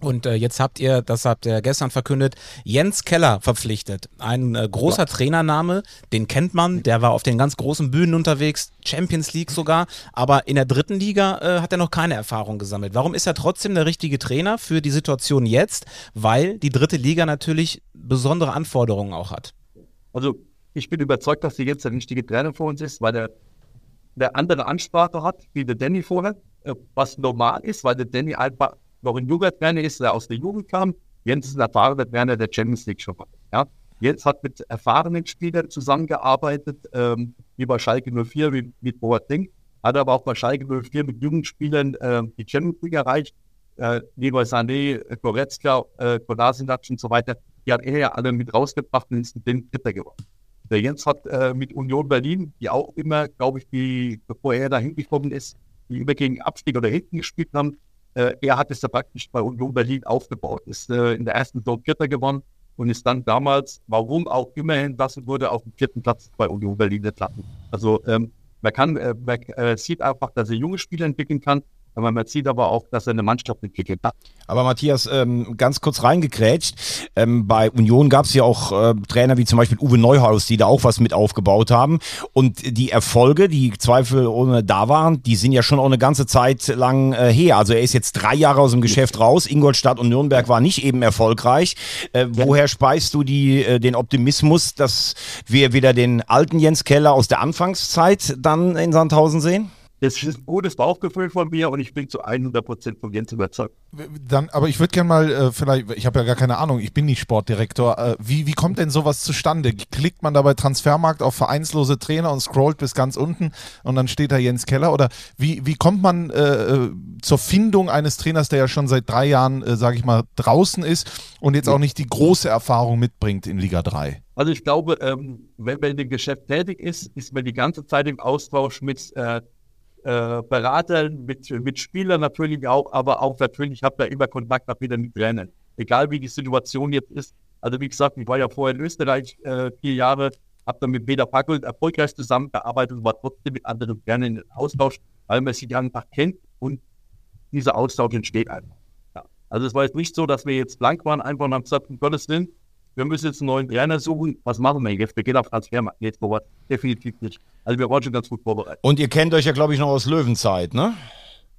Und äh, jetzt habt ihr, das habt ihr gestern verkündet, Jens Keller verpflichtet. Ein äh, großer Trainername, den kennt man, der war auf den ganz großen Bühnen unterwegs, Champions League sogar, aber in der dritten Liga äh, hat er noch keine Erfahrung gesammelt. Warum ist er trotzdem der richtige Trainer für die Situation jetzt? Weil die dritte Liga natürlich besondere Anforderungen auch hat. Also ich bin überzeugt, dass sie jetzt der richtige Trainer für uns ist, weil der, der andere Ansprache hat, wie der Danny vorher, äh, was normal ist, weil der Danny einfach noch ein junger ist, der aus der Jugend kam. Jens ist ein erfahrener Trainer der Champions League schon. war, Ja? Jens hat mit erfahrenen Spielern zusammengearbeitet, ähm, wie bei Schalke 04, wie mit Boateng, hat aber auch bei Schalke 04 mit jungen Spielern ähm, die Champions League erreicht. Äh, Leroy Sané, äh, Goretzka, äh, Kolasinac und so weiter, die hat er ja alle mit rausgebracht und ist den Dritter geworden. Der Jens hat äh, mit Union Berlin, die auch immer, glaube ich, die, bevor er da hingekommen ist, die immer gegen Abstieg oder hinten gespielt haben, äh, er hat es da praktisch bei Union Berlin aufgebaut, ist äh, in der ersten Saison Vierter geworden und ist dann damals, warum auch immer entlassen wurde, auf dem vierten Platz bei Union Berlin entlassen. Also ähm, man kann, äh, man äh, sieht einfach, dass er junge Spieler entwickeln kann, aber man sieht aber auch, dass er eine Mannschaft entwickelt hat. Aber Matthias, ähm, ganz kurz reingekrätscht. Ähm, bei Union gab es ja auch äh, Trainer wie zum Beispiel Uwe Neuhaus, die da auch was mit aufgebaut haben. Und die Erfolge, die zweifelsohne da waren, die sind ja schon auch eine ganze Zeit lang äh, her. Also er ist jetzt drei Jahre aus dem Geschäft raus. Ingolstadt und Nürnberg war nicht eben erfolgreich. Äh, woher speist du die, äh, den Optimismus, dass wir wieder den alten Jens Keller aus der Anfangszeit dann in Sandhausen sehen? Das ist ein gutes Bauchgefühl von mir und ich bin zu 100% von Jens überzeugt. Dann, aber ich würde gerne mal, äh, vielleicht, ich habe ja gar keine Ahnung, ich bin nicht Sportdirektor. Äh, wie, wie kommt denn sowas zustande? Klickt man da bei Transfermarkt auf vereinslose Trainer und scrollt bis ganz unten und dann steht da Jens Keller? Oder wie, wie kommt man äh, äh zur Findung eines Trainers, der ja schon seit drei Jahren, äh, sage ich mal, draußen ist und jetzt auch nicht die große Erfahrung mitbringt in Liga 3? Also ich glaube, ähm, wenn man in dem Geschäft tätig ist, ist man die ganze Zeit im Austausch mit äh, Beratern, mit, mit Spielern natürlich auch, aber auch natürlich habe da immer Kontakt mit den Trainern. Egal wie die Situation jetzt ist. Also wie gesagt, ich war ja vorher in Österreich äh, vier Jahre, habe dann mit Peter Packel erfolgreich zusammengearbeitet und war trotzdem mit anderen Trainern in Austausch, weil man sich einfach kennt und dieser Austausch entsteht einfach. Ja. Also es war jetzt nicht so, dass wir jetzt blank waren, einfach und haben gesagt, um Gottes Willen, wir müssen jetzt einen neuen Trainer suchen. Was machen wir jetzt? Wir gehen auf Transfermarkt. Jetzt vor definitiv nicht. Also wir waren schon ganz gut vorbereitet. Und ihr kennt euch ja, glaube ich, noch aus Löwenzeit, ne?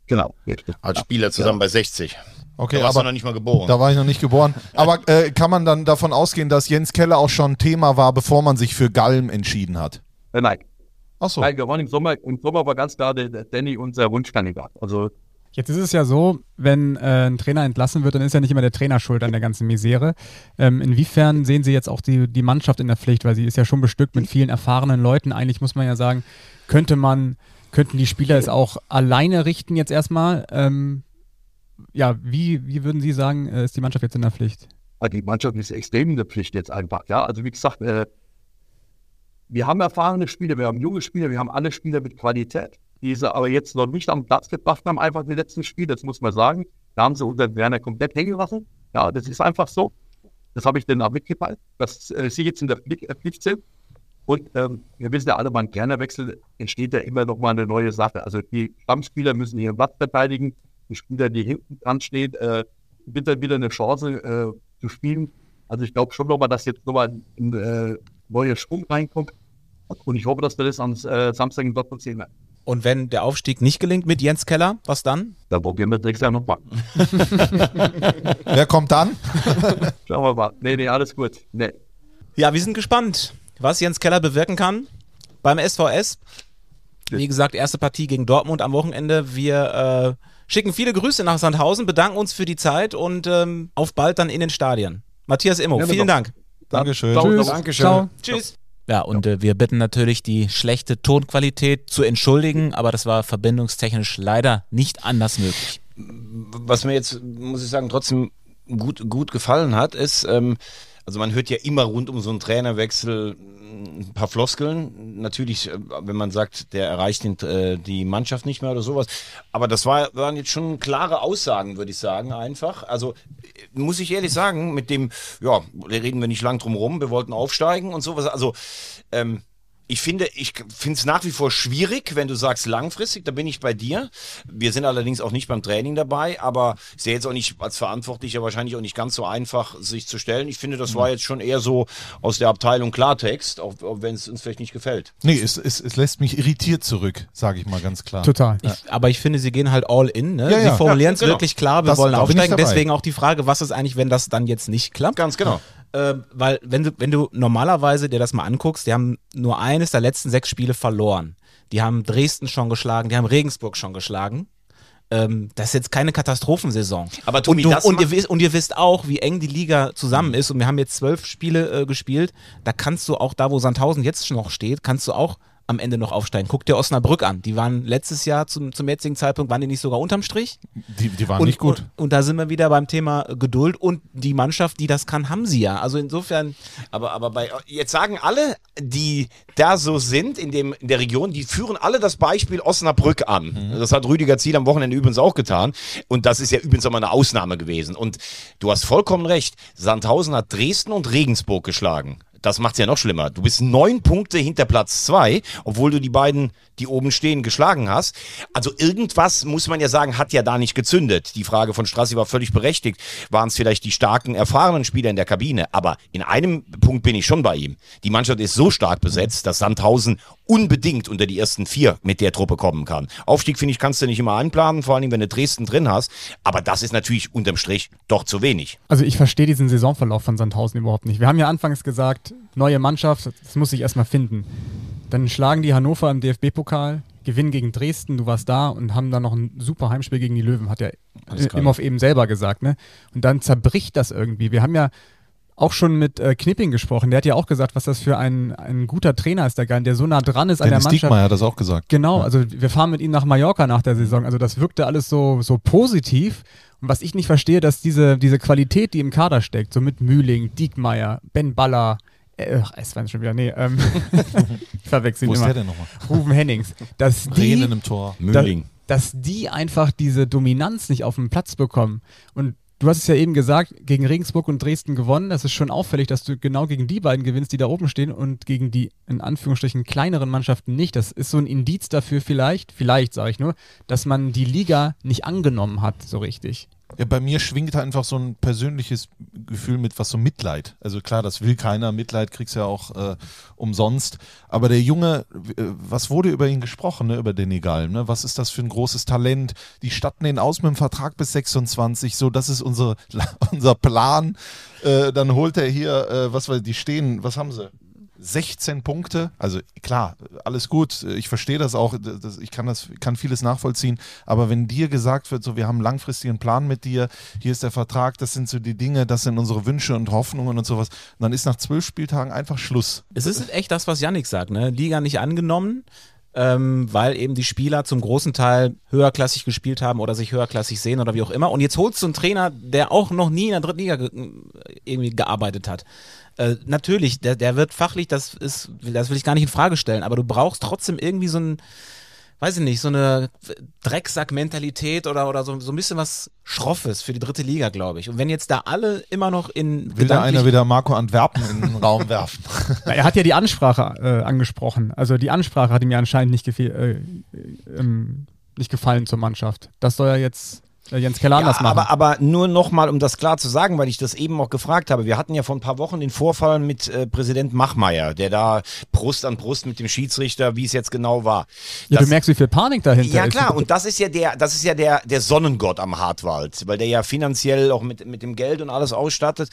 Genau. Als Spieler zusammen ja. bei 60. Okay, da warst aber du noch nicht mal geboren. Da war ich noch nicht geboren. Aber äh, kann man dann davon ausgehen, dass Jens Keller auch schon Thema war, bevor man sich für Galm entschieden hat? Äh, nein. Ach so. Nein, wir waren im Sommer, im Sommer war ganz klar der, der Danny unser Wunschkandidat. Also Jetzt ist es ja so, wenn äh, ein Trainer entlassen wird, dann ist ja nicht immer der Trainer schuld an der ganzen Misere. Ähm, inwiefern sehen Sie jetzt auch die, die Mannschaft in der Pflicht? Weil sie ist ja schon bestückt mit vielen erfahrenen Leuten. Eigentlich muss man ja sagen, könnte man, könnten die Spieler es auch alleine richten jetzt erstmal. Ähm, ja, wie, wie würden Sie sagen, äh, ist die Mannschaft jetzt in der Pflicht? Die Mannschaft ist extrem in der Pflicht jetzt einfach. Ja, also wie gesagt, äh, wir haben erfahrene Spieler, wir haben junge Spieler, wir haben alle Spieler mit Qualität die sie aber jetzt noch nicht am Platz gebracht haben, einfach die letzten Spiele, das muss man sagen. Da haben sie unseren Werner komplett hängen lassen. Ja, das ist einfach so. Das habe ich denen auch mitgeteilt, dass äh, sie jetzt in der Pflicht, äh, sind. Und ähm, wir wissen ja alle, beim Kernerwechsel entsteht ja immer noch mal eine neue Sache. Also die Stammspieler müssen ihren Platz verteidigen. Die Spieler, die hinten dran stehen, äh, dann wieder eine Chance äh, zu spielen. Also ich glaube schon nochmal, dass jetzt nochmal ein äh, neuer Schwung reinkommt. Und ich hoffe, dass wir das am äh, Samstag in Dortmund sehen werden. Und wenn der Aufstieg nicht gelingt mit Jens Keller, was dann? Dann probieren wir es nächstes Jahr nochmal. Wer kommt dann? Schauen wir mal. Nee, nee, alles gut. Nee. Ja, wir sind gespannt, was Jens Keller bewirken kann beim SVS. Wie gesagt, erste Partie gegen Dortmund am Wochenende. Wir äh, schicken viele Grüße nach Sandhausen, bedanken uns für die Zeit und ähm, auf bald dann in den Stadien. Matthias Immo, ja, vielen Dank. Dankeschön. Tschüss. Dankeschön. Ciao. Tschüss. Ja, und äh, wir bitten natürlich, die schlechte Tonqualität zu entschuldigen, aber das war verbindungstechnisch leider nicht anders möglich. Was mir jetzt, muss ich sagen, trotzdem gut, gut gefallen hat, ist, ähm, also man hört ja immer rund um so einen Trainerwechsel ein paar Floskeln. Natürlich, äh, wenn man sagt, der erreicht den, äh, die Mannschaft nicht mehr oder sowas. Aber das war, waren jetzt schon klare Aussagen, würde ich sagen, einfach. Also muss ich ehrlich sagen, mit dem, ja, reden wir nicht lang drum rum, wir wollten aufsteigen und sowas. Also ähm, ich finde, ich finde es nach wie vor schwierig, wenn du sagst langfristig, da bin ich bei dir. Wir sind allerdings auch nicht beim Training dabei, aber ist ja jetzt auch nicht als Verantwortlicher wahrscheinlich auch nicht ganz so einfach, sich zu stellen. Ich finde, das war jetzt schon eher so aus der Abteilung Klartext, auch, auch wenn es uns vielleicht nicht gefällt. Nee, es, es, es lässt mich irritiert zurück, sage ich mal ganz klar. Total. Ich, aber ich finde, sie gehen halt all in. Ne? Ja, ja. Sie formulieren es ja, genau. wirklich klar, wir das, wollen aufsteigen. Deswegen auch die Frage, was ist eigentlich, wenn das dann jetzt nicht klappt? Ganz genau. Äh, weil wenn du, wenn du normalerweise dir das mal anguckst, die haben nur eines der letzten sechs Spiele verloren. Die haben Dresden schon geschlagen, die haben Regensburg schon geschlagen. Ähm, das ist jetzt keine Katastrophensaison. Aber Tobi, und, du, und, ihr, und, ihr, wisst auch, wie eng die Liga zusammen ist. Und wir haben jetzt zwölf Spiele äh, gespielt. Da kannst du auch da, wo Sandhausen jetzt noch steht, kannst du auch am Ende noch aufsteigen. Guck dir Osnabrück an. Die waren letztes Jahr zum, zum jetzigen Zeitpunkt, waren die nicht sogar unterm Strich? Die, die waren und, nicht gut. Und, und, da sind wir wieder beim Thema Geduld und die Mannschaft, die das kann, haben sie ja. Also insofern. Aber, aber bei, jetzt sagen alle, die da so sind in, dem, in der Region, die führen alle das Beispiel Osnabrück an. Mhm. Das hat Rüdiger Ziel am Wochenende übrigens auch getan. Und das ist ja übrigens auch mal eine Ausnahme gewesen. Und du hast vollkommen recht. Sandhausen hat Dresden und Regensburg geschlagen das macht es ja noch schlimmer. Du bist neun Punkte hinter Platz zwei, obwohl du die beiden, die oben stehen, geschlagen hast. Also irgendwas, muss man ja sagen, hat ja da nicht gezündet. Die Frage von Strassi war völlig berechtigt. Waren es vielleicht die starken, erfahrenen Spieler in der Kabine? Aber in einem Punkt bin ich schon bei ihm. Die Mannschaft ist so stark besetzt, dass Sandhausen unbedingt unter die ersten vier mit der Truppe kommen kann. Aufstieg, finde ich, kannst du nicht immer einplanen, vor allem wenn du Dresden drin hast. Aber das ist natürlich unterm Strich doch zu wenig. Also ich verstehe diesen Saisonverlauf von Sandhausen überhaupt nicht. Wir haben ja anfangs gesagt, neue Mannschaft, das muss sich erstmal finden. Dann schlagen die Hannover im DFB-Pokal. gewinnen gegen Dresden, du warst da und haben dann noch ein super Heimspiel gegen die Löwen, hat ja. Imhoff eben selber gesagt, ne? Und dann zerbricht das irgendwie. Wir haben ja auch schon mit äh, Knipping gesprochen, der hat ja auch gesagt, was das für ein, ein guter Trainer ist, der Gein, der so nah dran ist an Dennis der Mannschaft. Diekmeyer hat das auch gesagt. Genau, also wir fahren mit ihm nach Mallorca nach der Saison. Also das wirkte alles so, so positiv. Und was ich nicht verstehe, dass diese, diese Qualität, die im Kader steckt, so mit Mühling, Diekmeyer, Ben Baller, äh, ach, es waren schon wieder, nee, ähm, ich verwechsel Wo ihn ist immer. der denn nochmal? Ruben Hennings. Dass die, Rehnen im Tor. Mühling. dass die einfach diese Dominanz nicht auf den Platz bekommen. Und du hast es ja eben gesagt, gegen Regensburg und Dresden gewonnen. Das ist schon auffällig, dass du genau gegen die beiden gewinnst, die da oben stehen und gegen die in Anführungsstrichen kleineren Mannschaften nicht. Das ist so ein Indiz dafür vielleicht, vielleicht sage ich nur, dass man die Liga nicht angenommen hat so richtig. Ja, bei mir schwingt einfach so ein persönliches Gefühl mit, was so Mitleid. Also klar, das will keiner. Mitleid kriegst du ja auch äh, umsonst. Aber der Junge, äh, was wurde über ihn gesprochen, ne, über den Egal? Ne? Was ist das für ein großes Talent? Die statten ihn aus mit dem Vertrag bis 26. So, das ist unser, unser Plan. Äh, dann holt er hier, äh, was weiß die stehen, was haben sie? 16 Punkte, also klar, alles gut, ich verstehe das auch, das, ich kann das, kann vieles nachvollziehen, aber wenn dir gesagt wird, so wir haben einen langfristigen Plan mit dir, hier ist der Vertrag, das sind so die Dinge, das sind unsere Wünsche und Hoffnungen und sowas, dann ist nach zwölf Spieltagen einfach Schluss. Es ist echt das, was Yannick sagt, ne? Liga nicht angenommen, ähm, weil eben die Spieler zum großen Teil höherklassig gespielt haben oder sich höherklassig sehen oder wie auch immer. Und jetzt holst du einen Trainer, der auch noch nie in der dritten Liga ge irgendwie gearbeitet hat. Äh, natürlich, der, der wird fachlich, das ist, das will ich gar nicht in Frage stellen, aber du brauchst trotzdem irgendwie so ein, weiß ich nicht, so eine Drecksack-Mentalität oder, oder so, so ein bisschen was Schroffes für die dritte Liga, glaube ich. Und wenn jetzt da alle immer noch in Will da einer wieder Marco Antwerpen in den Raum werfen? Na, er hat ja die Ansprache äh, angesprochen. Also die Ansprache hat ihm ja anscheinend nicht, gefe- äh, äh, ähm, nicht gefallen zur Mannschaft. Das soll ja jetzt Jens Keller anders Ja, machen. aber, aber nur nochmal, um das klar zu sagen, weil ich das eben auch gefragt habe. Wir hatten ja vor ein paar Wochen den Vorfall mit äh, Präsident Machmeier, der da Brust an Brust mit dem Schiedsrichter, wie es jetzt genau war. ja, Das- du merkst, wie viel Panik dahinter ja ist. klar, und das ist ja der, das ist ja der, der Sonnengott am Hartwald, weil der ja finanziell auch mit, mit dem Geld und alles ausstattet.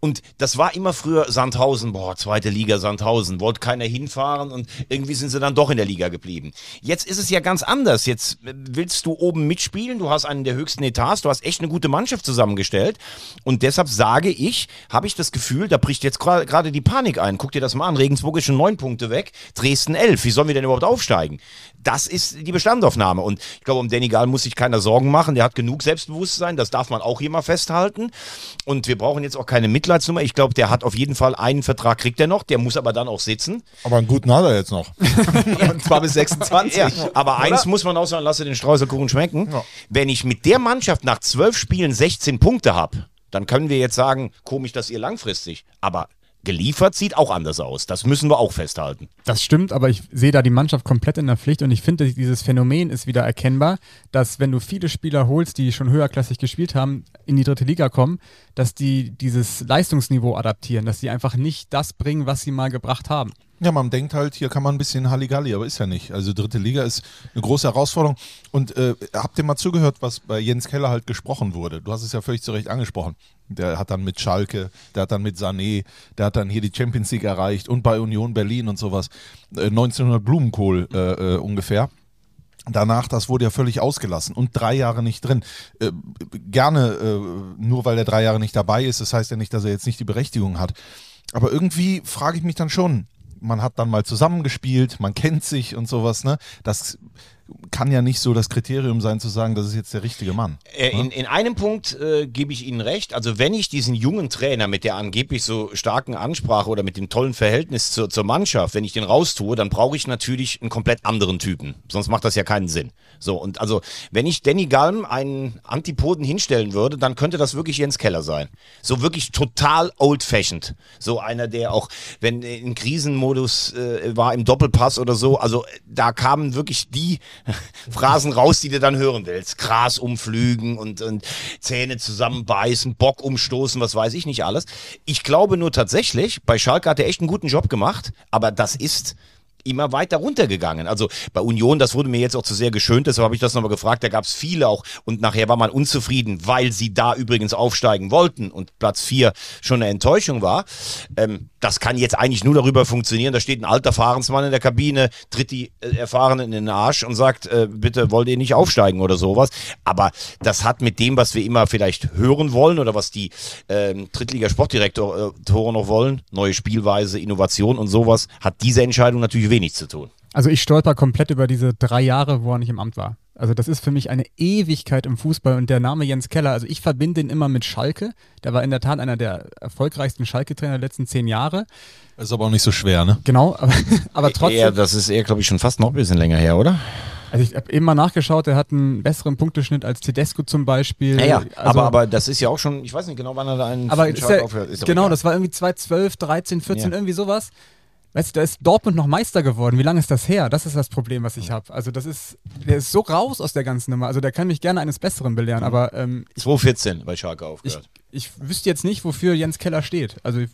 Und das war immer früher Sandhausen, boah, zweite Liga Sandhausen, wollte keiner hinfahren und irgendwie sind sie dann doch in der Liga geblieben. Jetzt ist es ja ganz anders. Jetzt äh, willst du oben mitspielen, du hast einen der höchsten Etats, du hast echt eine gute Mannschaft zusammengestellt. Und deshalb sage ich, habe ich das Gefühl, da bricht jetzt gerade die Panik ein. Guck dir das mal an. Regensburg ist schon neun Punkte weg, Dresden elf. Wie sollen wir denn überhaupt aufsteigen? Das ist die Bestandaufnahme. Und ich glaube, um Danny Gahl muss sich keiner Sorgen machen. Der hat genug Selbstbewusstsein. Das darf man auch hier mal festhalten. Und wir brauchen jetzt auch keine Mitleidsnummer. Ich glaube, der hat auf jeden Fall einen Vertrag, kriegt er noch. Der muss aber dann auch sitzen. Aber einen guten hat er jetzt noch. Und zwar bis 26. Ja, aber eins muss man auch sagen, lasse den Streuselkuchen schmecken. Wenn ich mit der Mannschaft nach zwölf Spielen 16 Punkte habe, dann können wir jetzt sagen, komisch, dass ihr langfristig. Aber geliefert sieht auch anders aus. Das müssen wir auch festhalten. Das stimmt, aber ich sehe da die Mannschaft komplett in der Pflicht und ich finde, dieses Phänomen ist wieder erkennbar, dass wenn du viele Spieler holst, die schon höherklassig gespielt haben, in die dritte Liga kommen, dass die dieses Leistungsniveau adaptieren, dass sie einfach nicht das bringen, was sie mal gebracht haben. Ja, man denkt halt, hier kann man ein bisschen Halligalli, aber ist ja nicht. Also dritte Liga ist eine große Herausforderung. Und äh, habt ihr mal zugehört, was bei Jens Keller halt gesprochen wurde? Du hast es ja völlig zu Recht angesprochen. Der hat dann mit Schalke, der hat dann mit Sané, der hat dann hier die Champions League erreicht und bei Union Berlin und sowas. Äh, 1900 Blumenkohl äh, äh, ungefähr. Danach, das wurde ja völlig ausgelassen und drei Jahre nicht drin. Äh, gerne, äh, nur weil er drei Jahre nicht dabei ist, das heißt ja nicht, dass er jetzt nicht die Berechtigung hat. Aber irgendwie frage ich mich dann schon, man hat dann mal zusammengespielt, man kennt sich und sowas, ne? Das kann ja nicht so das Kriterium sein, zu sagen, das ist jetzt der richtige Mann. Äh, in, in einem Punkt äh, gebe ich Ihnen recht. Also wenn ich diesen jungen Trainer mit der angeblich so starken Ansprache oder mit dem tollen Verhältnis zur, zur Mannschaft, wenn ich den raustue, dann brauche ich natürlich einen komplett anderen Typen. Sonst macht das ja keinen Sinn. So, und also wenn ich Danny Galm einen Antipoden hinstellen würde, dann könnte das wirklich Jens Keller sein. So wirklich total old-fashioned. So einer, der auch, wenn in Krisenmodus äh, war im Doppelpass oder so, also äh, da kamen wirklich die Phrasen raus, die du dann hören willst. Gras umflügen und, und Zähne zusammenbeißen, Bock umstoßen, was weiß ich nicht alles. Ich glaube nur tatsächlich, bei Schalke hat er echt einen guten Job gemacht, aber das ist immer weiter runtergegangen. Also bei Union, das wurde mir jetzt auch zu sehr geschönt, deshalb habe ich das nochmal gefragt, da gab es viele auch und nachher war man unzufrieden, weil sie da übrigens aufsteigen wollten und Platz 4 schon eine Enttäuschung war. Ähm, das kann jetzt eigentlich nur darüber funktionieren, da steht ein alter Fahrensmann in der Kabine, tritt die äh, Erfahrenen in den Arsch und sagt, äh, bitte wollt ihr nicht aufsteigen oder sowas. Aber das hat mit dem, was wir immer vielleicht hören wollen oder was die ähm, Drittliga-Sportdirektoren noch wollen, neue Spielweise, Innovation und sowas, hat diese Entscheidung natürlich wenig zu tun. Also ich stolper komplett über diese drei Jahre, wo er nicht im Amt war. Also das ist für mich eine Ewigkeit im Fußball und der Name Jens Keller, also ich verbinde ihn immer mit Schalke. Der war in der Tat einer der erfolgreichsten Schalke-Trainer der letzten zehn Jahre. Ist aber auch nicht so schwer, ne? Genau, aber, aber trotzdem. Eher, das ist eher, glaube ich, schon fast noch ein bisschen länger her, oder? Also ich habe eben mal nachgeschaut, der hat einen besseren Punkteschnitt als Tedesco zum Beispiel. Ja, ja. Also, aber, aber das ist ja auch schon, ich weiß nicht genau, wann er da einen aber ist Schalke ja, aufhört. Ist genau, das war irgendwie 2012, 13, 14, Ja. irgendwie sowas. Weißt du, da ist Dortmund noch Meister geworden. Wie lange ist das her? Das ist das Problem, was ich habe. Also das ist, der ist so raus aus der ganzen Nummer. Also der kann mich gerne eines Besseren belehren, aber ähm, ich, 2014 bei Schalke ich, aufgehört. ich wüsste jetzt nicht, wofür Jens Keller steht. Also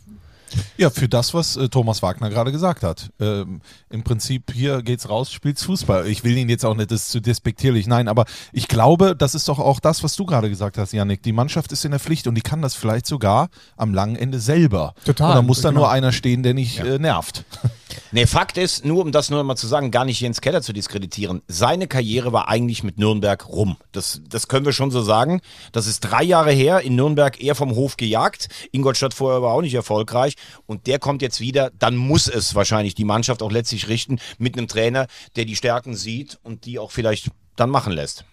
Ja, für das, was äh, Thomas Wagner gerade gesagt hat. Ähm, Im Prinzip, hier geht's raus, spielt's Fußball. Ich will ihn jetzt auch nicht, das ist zu despektierlich, nein, aber ich glaube, das ist doch auch das, was du gerade gesagt hast, Yannick. Die Mannschaft ist in der Pflicht und die kann das vielleicht sogar am langen Ende selber. Total, Und da muss da genau. nur einer stehen, der nicht äh, nervt. Nee, Fakt ist, nur um das nur mal zu sagen, gar nicht Jens Keller zu diskreditieren. Seine Karriere war eigentlich mit Nürnberg rum. Das, das können wir schon so sagen. Das ist drei Jahre her, in Nürnberg eher vom Hof gejagt. Ingolstadt vorher war auch nicht erfolgreich. Und der kommt jetzt wieder. Dann muss es wahrscheinlich die Mannschaft auch letztlich richten mit einem Trainer, der die Stärken sieht und die auch vielleicht dann machen lässt.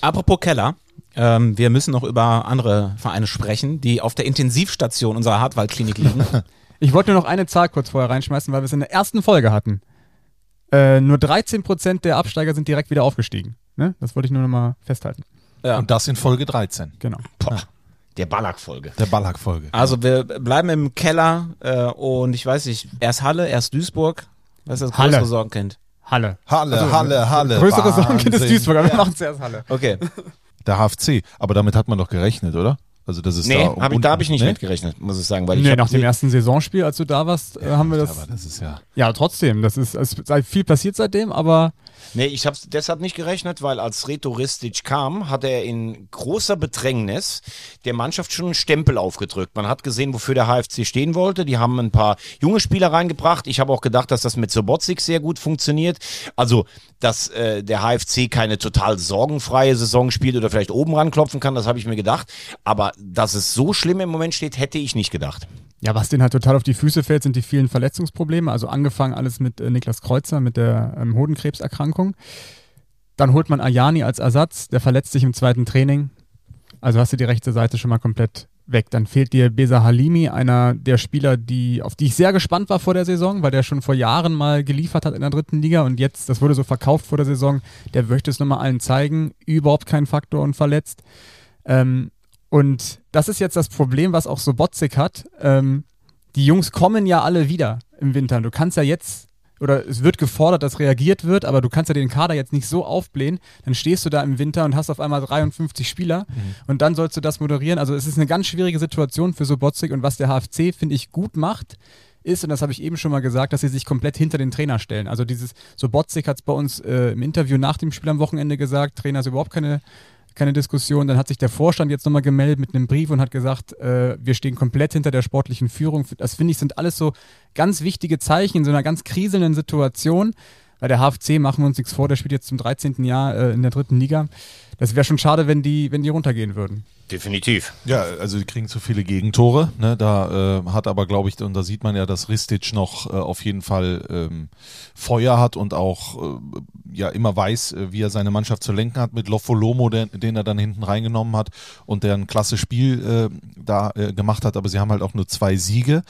Apropos Keller, ähm, wir müssen noch über andere Vereine sprechen, die auf der Intensivstation unserer Hartwaldklinik liegen. ich wollte nur noch eine Zahl kurz vorher reinschmeißen, weil wir es in der ersten Folge hatten. Äh, nur 13% der Absteiger sind direkt wieder aufgestiegen. Ne? Das wollte ich nur noch mal festhalten. Ja. Und das in Folge 13, Genau. Boah, der Ballack-Folge. der Ballack-Folge. Also wir bleiben im Keller äh, und ich weiß nicht, erst Halle, erst Duisburg. Was ist das Halle. größere Sorgenkind? Halle. Halle, Halle, Halle. Größere Sorgenkind ist. Duisburg, aber wir machen zuerst Halle. Okay. Der HFC. Aber damit hat man doch gerechnet, oder? Also das ist Nee, da, um hab ich, da habe ich nicht nee? mitgerechnet, muss ich sagen. Weil ich Nee, hab- nach dem ersten Saisonspiel, als du da warst, äh, haben wir das. Aber das ist ja. Ja, trotzdem. Das ist, es ist viel passiert seitdem, aber Nee, ich habe deshalb nicht gerechnet, weil als Reto Ristic kam, hat er in großer Bedrängnis der Mannschaft schon einen Stempel aufgedrückt. Man hat gesehen, wofür der HFC stehen wollte. Die haben ein paar junge Spieler reingebracht. Ich habe auch gedacht, dass das mit Sobotzig sehr gut funktioniert. Also, dass äh, der HFC keine total sorgenfreie Saison spielt oder vielleicht oben ranklopfen kann, das habe ich mir gedacht. Aber dass es so schlimm im Moment steht, hätte ich nicht gedacht. Ja, was denen halt total auf die Füße fällt, sind die vielen Verletzungsprobleme. Also angefangen alles mit äh, Niklas Kreuzer, mit der ähm, Hodenkrebserkrankung. Dann holt man Ayani als Ersatz, der verletzt sich im zweiten Training. Also hast du die rechte Seite schon mal komplett weg. Dann fehlt dir Besa Halimi, einer der Spieler, die, auf die ich sehr gespannt war vor der Saison, weil der schon vor Jahren mal geliefert hat in der dritten Liga und jetzt, das wurde so verkauft vor der Saison, der möchte es nochmal allen zeigen, überhaupt kein Faktor und verletzt. Ähm, und das ist jetzt das Problem, was auch Sobotzig hat. Ähm, die Jungs kommen ja alle wieder im Winter. Du kannst ja jetzt, oder es wird gefordert, dass reagiert wird, aber du kannst ja den Kader jetzt nicht so aufblähen. Dann stehst du da im Winter und hast auf einmal 53 Spieler und dann sollst du das moderieren. Also es ist eine ganz schwierige Situation für Sobotzig und was der HFC, finde ich, gut macht, ist, und das habe ich eben schon mal gesagt, dass sie sich komplett hinter den Trainer stellen. Also dieses, Sobotzig hat es bei uns äh, im Interview nach dem Spiel am Wochenende gesagt, Trainer ist überhaupt keine keine Diskussion. Dann hat sich der Vorstand jetzt nochmal gemeldet mit einem Brief und hat gesagt, äh, wir stehen komplett hinter der sportlichen Führung. Das finde ich sind alles so ganz wichtige Zeichen in so einer ganz kriselnden Situation. Bei der HFC machen wir uns nichts vor, der spielt jetzt zum 13. Jahr äh, in der dritten Liga. Das wäre schon schade, wenn die, wenn die runtergehen würden. Definitiv. Ja, also die kriegen zu viele Gegentore. Ne? Da äh, hat aber, glaube ich, und da sieht man ja, dass Ristic noch äh, auf jeden Fall ähm, Feuer hat und auch äh, ja immer weiß, äh, wie er seine Mannschaft zu lenken hat mit Lofolomo, den, den er dann hinten reingenommen hat und der ein klasse Spiel äh, da äh, gemacht hat. Aber sie haben halt auch nur zwei Siege.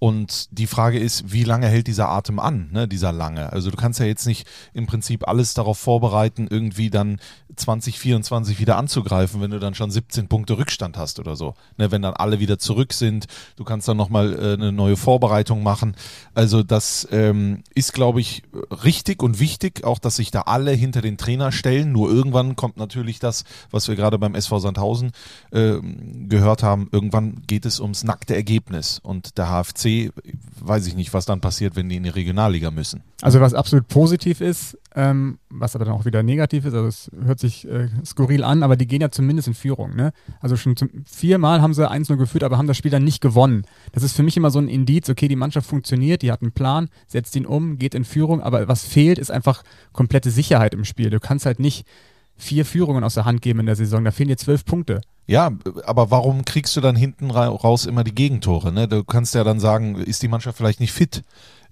Und die Frage ist, wie lange hält dieser Atem an, ne, dieser lange? Also du kannst ja jetzt nicht im Prinzip alles darauf vorbereiten, irgendwie dann 2024 wieder anzugreifen, wenn du dann schon 17 Punkte Rückstand hast oder so. Ne, wenn dann alle wieder zurück sind, du kannst dann nochmal äh, eine neue Vorbereitung machen. Also das ähm, ist, glaube ich, richtig und wichtig, auch dass sich da alle hinter den Trainer stellen. Nur irgendwann kommt natürlich das, was wir gerade beim SV Sandhausen äh, gehört haben, irgendwann geht es ums nackte Ergebnis. Und der HFC Weiß ich nicht, was dann passiert, wenn die in die Regionalliga müssen. Also was absolut positiv ist, ähm, was aber dann auch wieder negativ ist, also es hört sich äh, skurril an, aber die gehen ja zumindest in Führung. Ne? Also schon zum, viermal haben sie 1-0 geführt, aber haben das Spiel dann nicht gewonnen. Das ist für mich immer so ein Indiz, okay, die Mannschaft funktioniert, die hat einen Plan, setzt ihn um, geht in Führung, aber was fehlt, ist einfach komplette Sicherheit im Spiel. Du kannst halt nicht vier Führungen aus der Hand geben in der Saison, da fehlen dir zwölf Punkte. Ja, aber warum kriegst du dann hinten ra- raus immer die Gegentore? Ne? Du kannst ja dann sagen, ist die Mannschaft vielleicht nicht fit?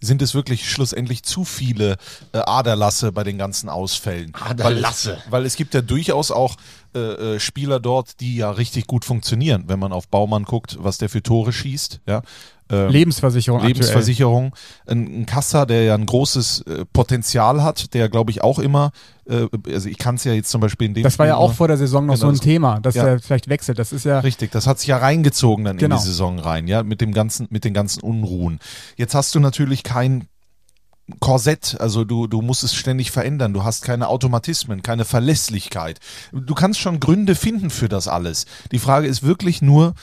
Sind es wirklich schlussendlich zu viele äh, Aderlasse bei den ganzen Ausfällen? Aderlasse. Weil, weil es gibt ja durchaus auch äh, äh, Spieler dort, die ja richtig gut funktionieren. Wenn man auf Baumann guckt, was der für Tore schießt, ja. Ähm, Lebensversicherung Lebensversicherung. Ein, ein Kassa, der ja ein großes äh, Potenzial hat, der glaube ich auch immer, äh, also ich kann es ja jetzt zum Beispiel in dem Das war ja auch vor der Saison noch Genau, so ein Thema, dass ja. er vielleicht wechselt. Das ist ja Richtig, das hat sich ja reingezogen dann Genau. in die Saison rein, ja, mit dem ganzen, mit den ganzen Unruhen. Jetzt hast du natürlich kein Korsett, also du, du musst es ständig verändern, du hast keine Automatismen, keine Verlässlichkeit. Du kannst schon Gründe finden für das alles. Die Frage ist wirklich nur,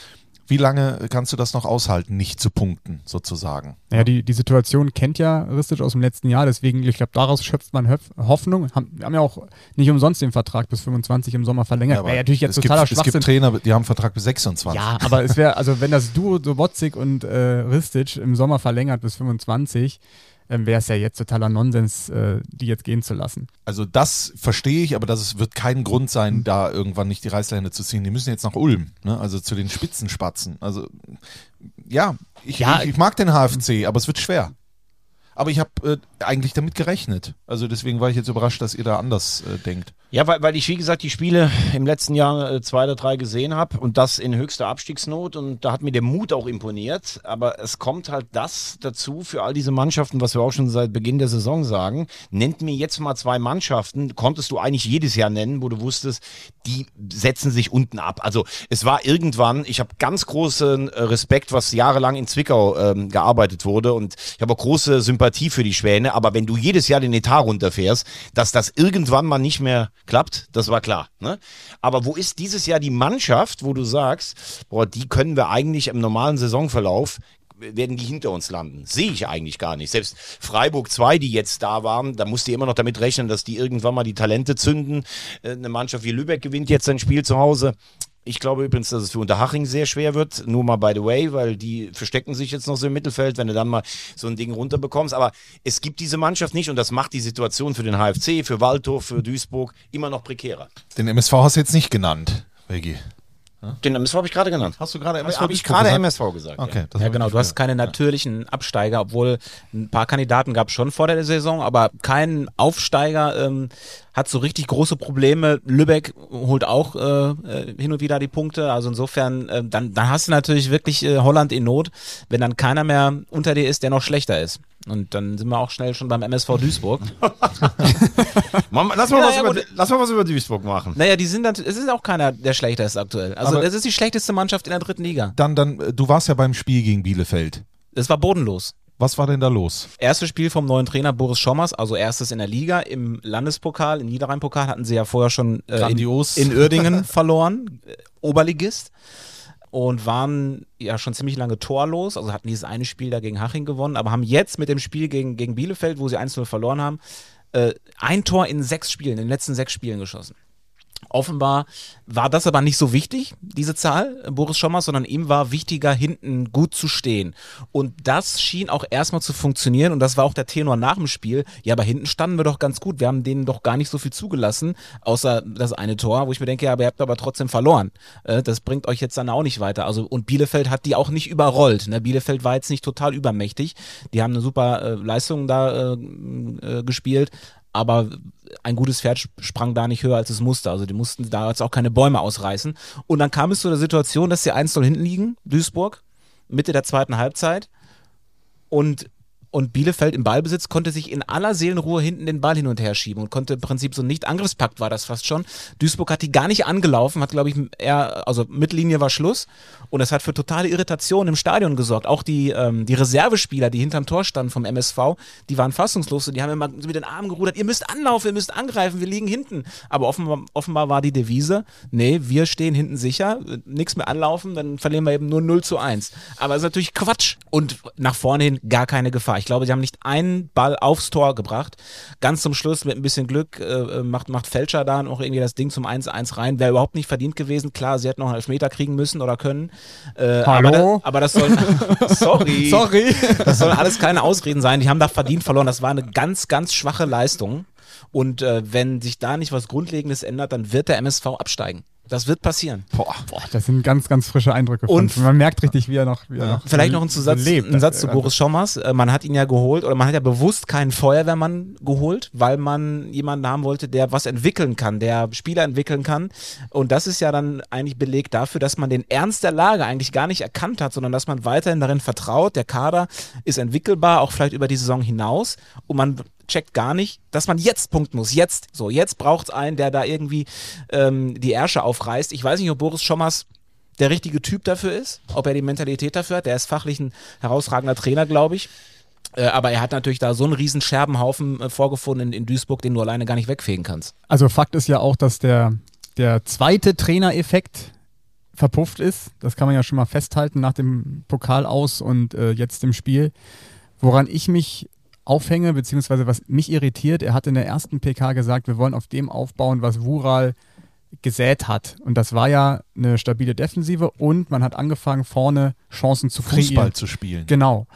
wie lange kannst du das noch aushalten, nicht zu punkten, sozusagen. Ja, die, die Situation kennt ja Ristic aus dem letzten Jahr, deswegen, ich glaube, daraus schöpft man Höf Hoffnung. Haben, haben ja auch nicht umsonst den Vertrag bis 25 im Sommer verlängert. aber Wäre natürlich jetzt es, gibt, totaler es gibt. Trainer, die haben einen Vertrag bis 26. Ja, aber es wäre, also wenn das Duo Sobotzig und äh, Ristic im Sommer verlängert bis 25, ähm, wäre es ja jetzt totaler Nonsens, äh, die jetzt gehen zu lassen. Also das verstehe ich, aber das ist, wird kein Grund sein, da irgendwann nicht die Reißleine zu ziehen. Die müssen jetzt nach Ulm, ne? also zu den Spitzenspatzen. Also ja, ich, Ja, ich, ich mag den HFC, aber es wird schwer. Aber ich habe äh, eigentlich damit gerechnet. Also deswegen war ich jetzt überrascht, dass ihr da anders äh, denkt. Ja, weil, weil ich, wie gesagt, die Spiele im letzten Jahr äh, zwei oder drei gesehen habe und das in höchster Abstiegsnot und da hat mir der Mut auch imponiert. Aber es kommt halt das dazu für all diese Mannschaften, was wir auch schon seit Beginn der Saison sagen. Nennt mir jetzt mal zwei Mannschaften, konntest du eigentlich jedes Jahr nennen, wo du wusstest, die setzen sich unten ab. Also es war irgendwann, ich habe ganz großen äh, Respekt, was jahrelang in Zwickau ähm, gearbeitet wurde und ich habe auch große Sympathie für die Schwäne, aber wenn du jedes Jahr den Etat runterfährst, dass das irgendwann mal nicht mehr klappt, das war klar. Ne? Aber wo ist dieses Jahr die Mannschaft, wo du sagst, boah, die können wir eigentlich im normalen Saisonverlauf werden die hinter uns landen. Sehe ich eigentlich gar nicht. Selbst Freiburg 2, die jetzt da waren, da musst du immer noch damit rechnen, dass die irgendwann mal die Talente zünden. Äh, Eine Mannschaft wie Lübeck gewinnt jetzt sein Spiel zu Hause. Ich glaube übrigens, dass es für Unterhaching sehr schwer wird. Nur mal by the way, weil die verstecken sich jetzt noch so im Mittelfeld, wenn du dann mal so ein Ding runterbekommst. Aber es gibt diese Mannschaft nicht und das macht die Situation für den HFC, für Waldhof, für Duisburg immer noch prekärer. Den MSV hast du jetzt nicht genannt, Reggie. Den MSV habe ich gerade genannt. Hast du gerade MSV Habe ich gerade gesagt? MSV gesagt. Okay, Ja, genau. Du hast keine natürlichen Absteiger, obwohl ein paar Kandidaten gab es schon vor der Saison, aber kein Aufsteiger ähm, hat so richtig große Probleme. Lübeck holt auch äh, äh, hin und wieder die Punkte. Also insofern, äh, dann, dann hast du natürlich wirklich äh, Holland in Not, wenn dann keiner mehr unter dir ist, der noch schlechter ist. Und dann sind wir auch schnell schon beim MSV Duisburg. Mama, lass, mal Ja, was ja, über, lass mal was über Duisburg machen. Naja, die sind dann, es ist auch keiner, der schlechter ist aktuell. Also es ist die schlechteste Mannschaft in der dritten Liga. Dann, dann, du warst ja beim Spiel gegen Bielefeld. Es war bodenlos. Was war denn da los? Erstes Spiel vom neuen Trainer Boris Schommers, also erstes in der Liga. Im Landespokal, im Niederrhein-Pokal hatten sie ja vorher schon äh, in, in Uerdingen verloren, äh, Oberligist. Und waren ja schon ziemlich lange torlos, also hatten dieses eine Spiel da gegen Haching gewonnen, aber haben jetzt mit dem Spiel gegen, gegen Bielefeld, wo sie 1-0 verloren haben, äh, ein Tor in sechs Spielen, in den letzten sechs Spielen geschossen. Offenbar war das aber nicht so wichtig, diese Zahl, Boris Schommers, sondern ihm war wichtiger, hinten gut zu stehen. Und das schien auch erstmal zu funktionieren und das war auch der Tenor nach dem Spiel. Ja, aber hinten standen wir doch ganz gut. Wir haben denen doch gar nicht so viel zugelassen, außer das eine Tor, wo ich mir denke, ja, aber ihr habt aber trotzdem verloren. Äh, Das bringt euch jetzt dann auch nicht weiter. Also, und Bielefeld hat die auch nicht überrollt. Ne? Bielefeld war jetzt nicht total übermächtig. Die haben eine super äh, Leistung da äh, gespielt aber ein gutes Pferd sp- sprang da nicht höher als es musste. Also die mussten da jetzt auch keine Bäume ausreißen. Und dann kam es zu der Situation, dass sie 1-0 hinten liegen, Duisburg, Mitte der zweiten Halbzeit. Und und Bielefeld im Ballbesitz konnte sich in aller Seelenruhe hinten den Ball hin und her schieben und konnte im Prinzip so nicht Angriffspakt war das fast schon. Duisburg hat die gar nicht angelaufen, hat glaube ich eher, also Mittellinie war Schluss und das hat für totale Irritation im Stadion gesorgt. Auch die, ähm, die Reservespieler, die hinterm Tor standen vom MSV, die waren fassungslos und die haben immer mit den Armen gerudert, ihr müsst anlaufen, ihr müsst angreifen, wir liegen hinten. Aber offenbar, offenbar war die Devise, nee, wir stehen hinten sicher, nichts mehr anlaufen, dann verlieren wir eben nur 0 zu 1. Aber das ist natürlich Quatsch. Und nach vorne hin gar keine Gefahr. Ich glaube, sie haben nicht einen Ball aufs Tor gebracht. Ganz zum Schluss mit ein bisschen Glück äh, macht, macht Fälscher da noch irgendwie das Ding zum 1-1 rein. Wäre überhaupt nicht verdient gewesen. Klar, sie hätten noch einen Elfmeter kriegen müssen oder können. Äh, Hallo? Aber, das, aber das soll. sorry. Sorry. Das soll alles keine Ausreden sein. Die haben da verdient verloren. Das war eine ganz, ganz schwache Leistung. Und äh, wenn sich da nicht was Grundlegendes ändert, dann wird der MSV absteigen. Das wird passieren. Boah, boah, das sind ganz, ganz frische Eindrücke. Von, Und- man merkt richtig, wie er noch. Wie er noch Vielleicht noch ein Zusatz, lebt. ein Satz zu Boris Schommers. Äh, Man hat ihn ja geholt oder man hat ja bewusst keinen Feuerwehrmann geholt, weil man jemanden haben wollte, der was entwickeln kann, der Spieler entwickeln kann. Und das ist ja dann eigentlich Beleg dafür, dass man den Ernst der Lage eigentlich gar nicht erkannt hat, sondern dass man weiterhin darin vertraut, der Kader ist entwickelbar, auch vielleicht über die Saison hinaus. Und man checkt gar nicht, dass man jetzt punkten muss. Jetzt. So, jetzt braucht es einen, der da irgendwie ähm, die Ärsche aufreißt. Ich weiß nicht, ob Boris Schommers der richtige Typ dafür ist, ob er die Mentalität dafür hat. Der ist fachlich ein herausragender Trainer, glaube ich. Äh, aber er hat natürlich da so einen riesen Scherbenhaufen äh, vorgefunden in, Duisburg, den du alleine gar nicht wegfegen kannst. Also Fakt ist ja auch, dass der, der zweite Trainereffekt verpufft ist. Das kann man ja schon mal festhalten nach dem Pokal aus und äh, jetzt im Spiel. Woran ich mich aufhänge, beziehungsweise was mich irritiert, er hat in der ersten PK gesagt, wir wollen auf dem aufbauen, was Wural gesät hat. Und das war ja eine stabile Defensive und man hat angefangen, vorne Chancen zu kreieren. Fußball zu spielen. Genau.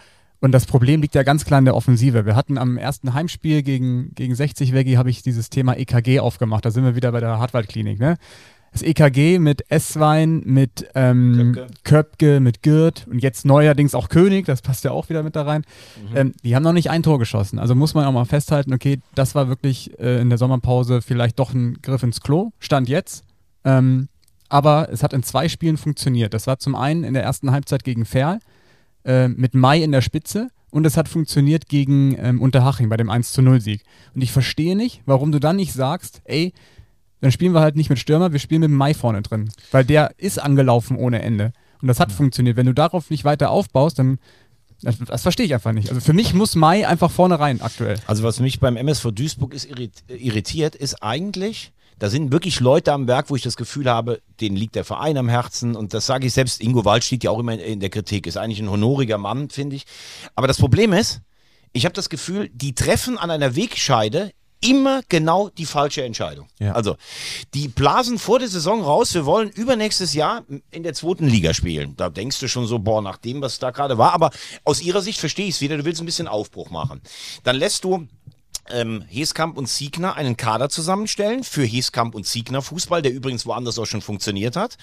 Und das Problem liegt ja ganz klar in der Offensive. Wir hatten am ersten Heimspiel gegen, gegen 60 Weggi habe ich dieses Thema EKG aufgemacht. Da sind wir wieder bei der Hartwald-Klinik. Ne? Das EKG mit Esswein, mit ähm, Köpke. Köpke. mit Gürt und jetzt neuerdings auch König, das passt ja auch wieder mit da rein. Mhm. Ähm, die haben noch nicht ein Tor geschossen. Also muss man auch mal festhalten, okay, das war wirklich äh, in der Sommerpause vielleicht doch ein Griff ins Klo. Stand jetzt. Ähm, aber es hat in zwei Spielen funktioniert. Das war zum einen in der ersten Halbzeit gegen Ferl äh, mit Mai in der Spitze und es hat funktioniert gegen ähm, Unterhaching bei dem 1 zu 0 Sieg. Und ich verstehe nicht, warum du dann nicht sagst, ey, dann spielen wir halt nicht mit Stürmer, wir spielen mit Mai vorne drin. Weil der ist angelaufen ohne Ende. Und das hat funktioniert. Wenn du darauf nicht weiter aufbaust, dann. Das, das verstehe ich einfach nicht. Also für mich muss Mai einfach vorne rein aktuell. Also was mich beim MSV Duisburg ist irrit irritiert, ist eigentlich, da sind wirklich Leute am Werk, wo ich das Gefühl habe, denen liegt der Verein am Herzen und das sage ich selbst, Ingo Wald steht ja auch immer in der Kritik, ist eigentlich ein honoriger Mann, finde ich. Aber das Problem ist, ich habe das Gefühl, die treffen an einer Wegscheide immer genau die falsche Entscheidung. Ja. Also, die blasen vor der Saison raus, wir wollen übernächstes Jahr in der zweiten Liga spielen. Da denkst du schon so, boah, nach dem, was da gerade war. Aber aus ihrer Sicht verstehe ich es wieder, du willst ein bisschen Aufbruch machen. Dann lässt du ähm, Heskamp und Siegner einen Kader zusammenstellen für Heskamp und Siegner Fußball, der übrigens woanders auch schon funktioniert hat.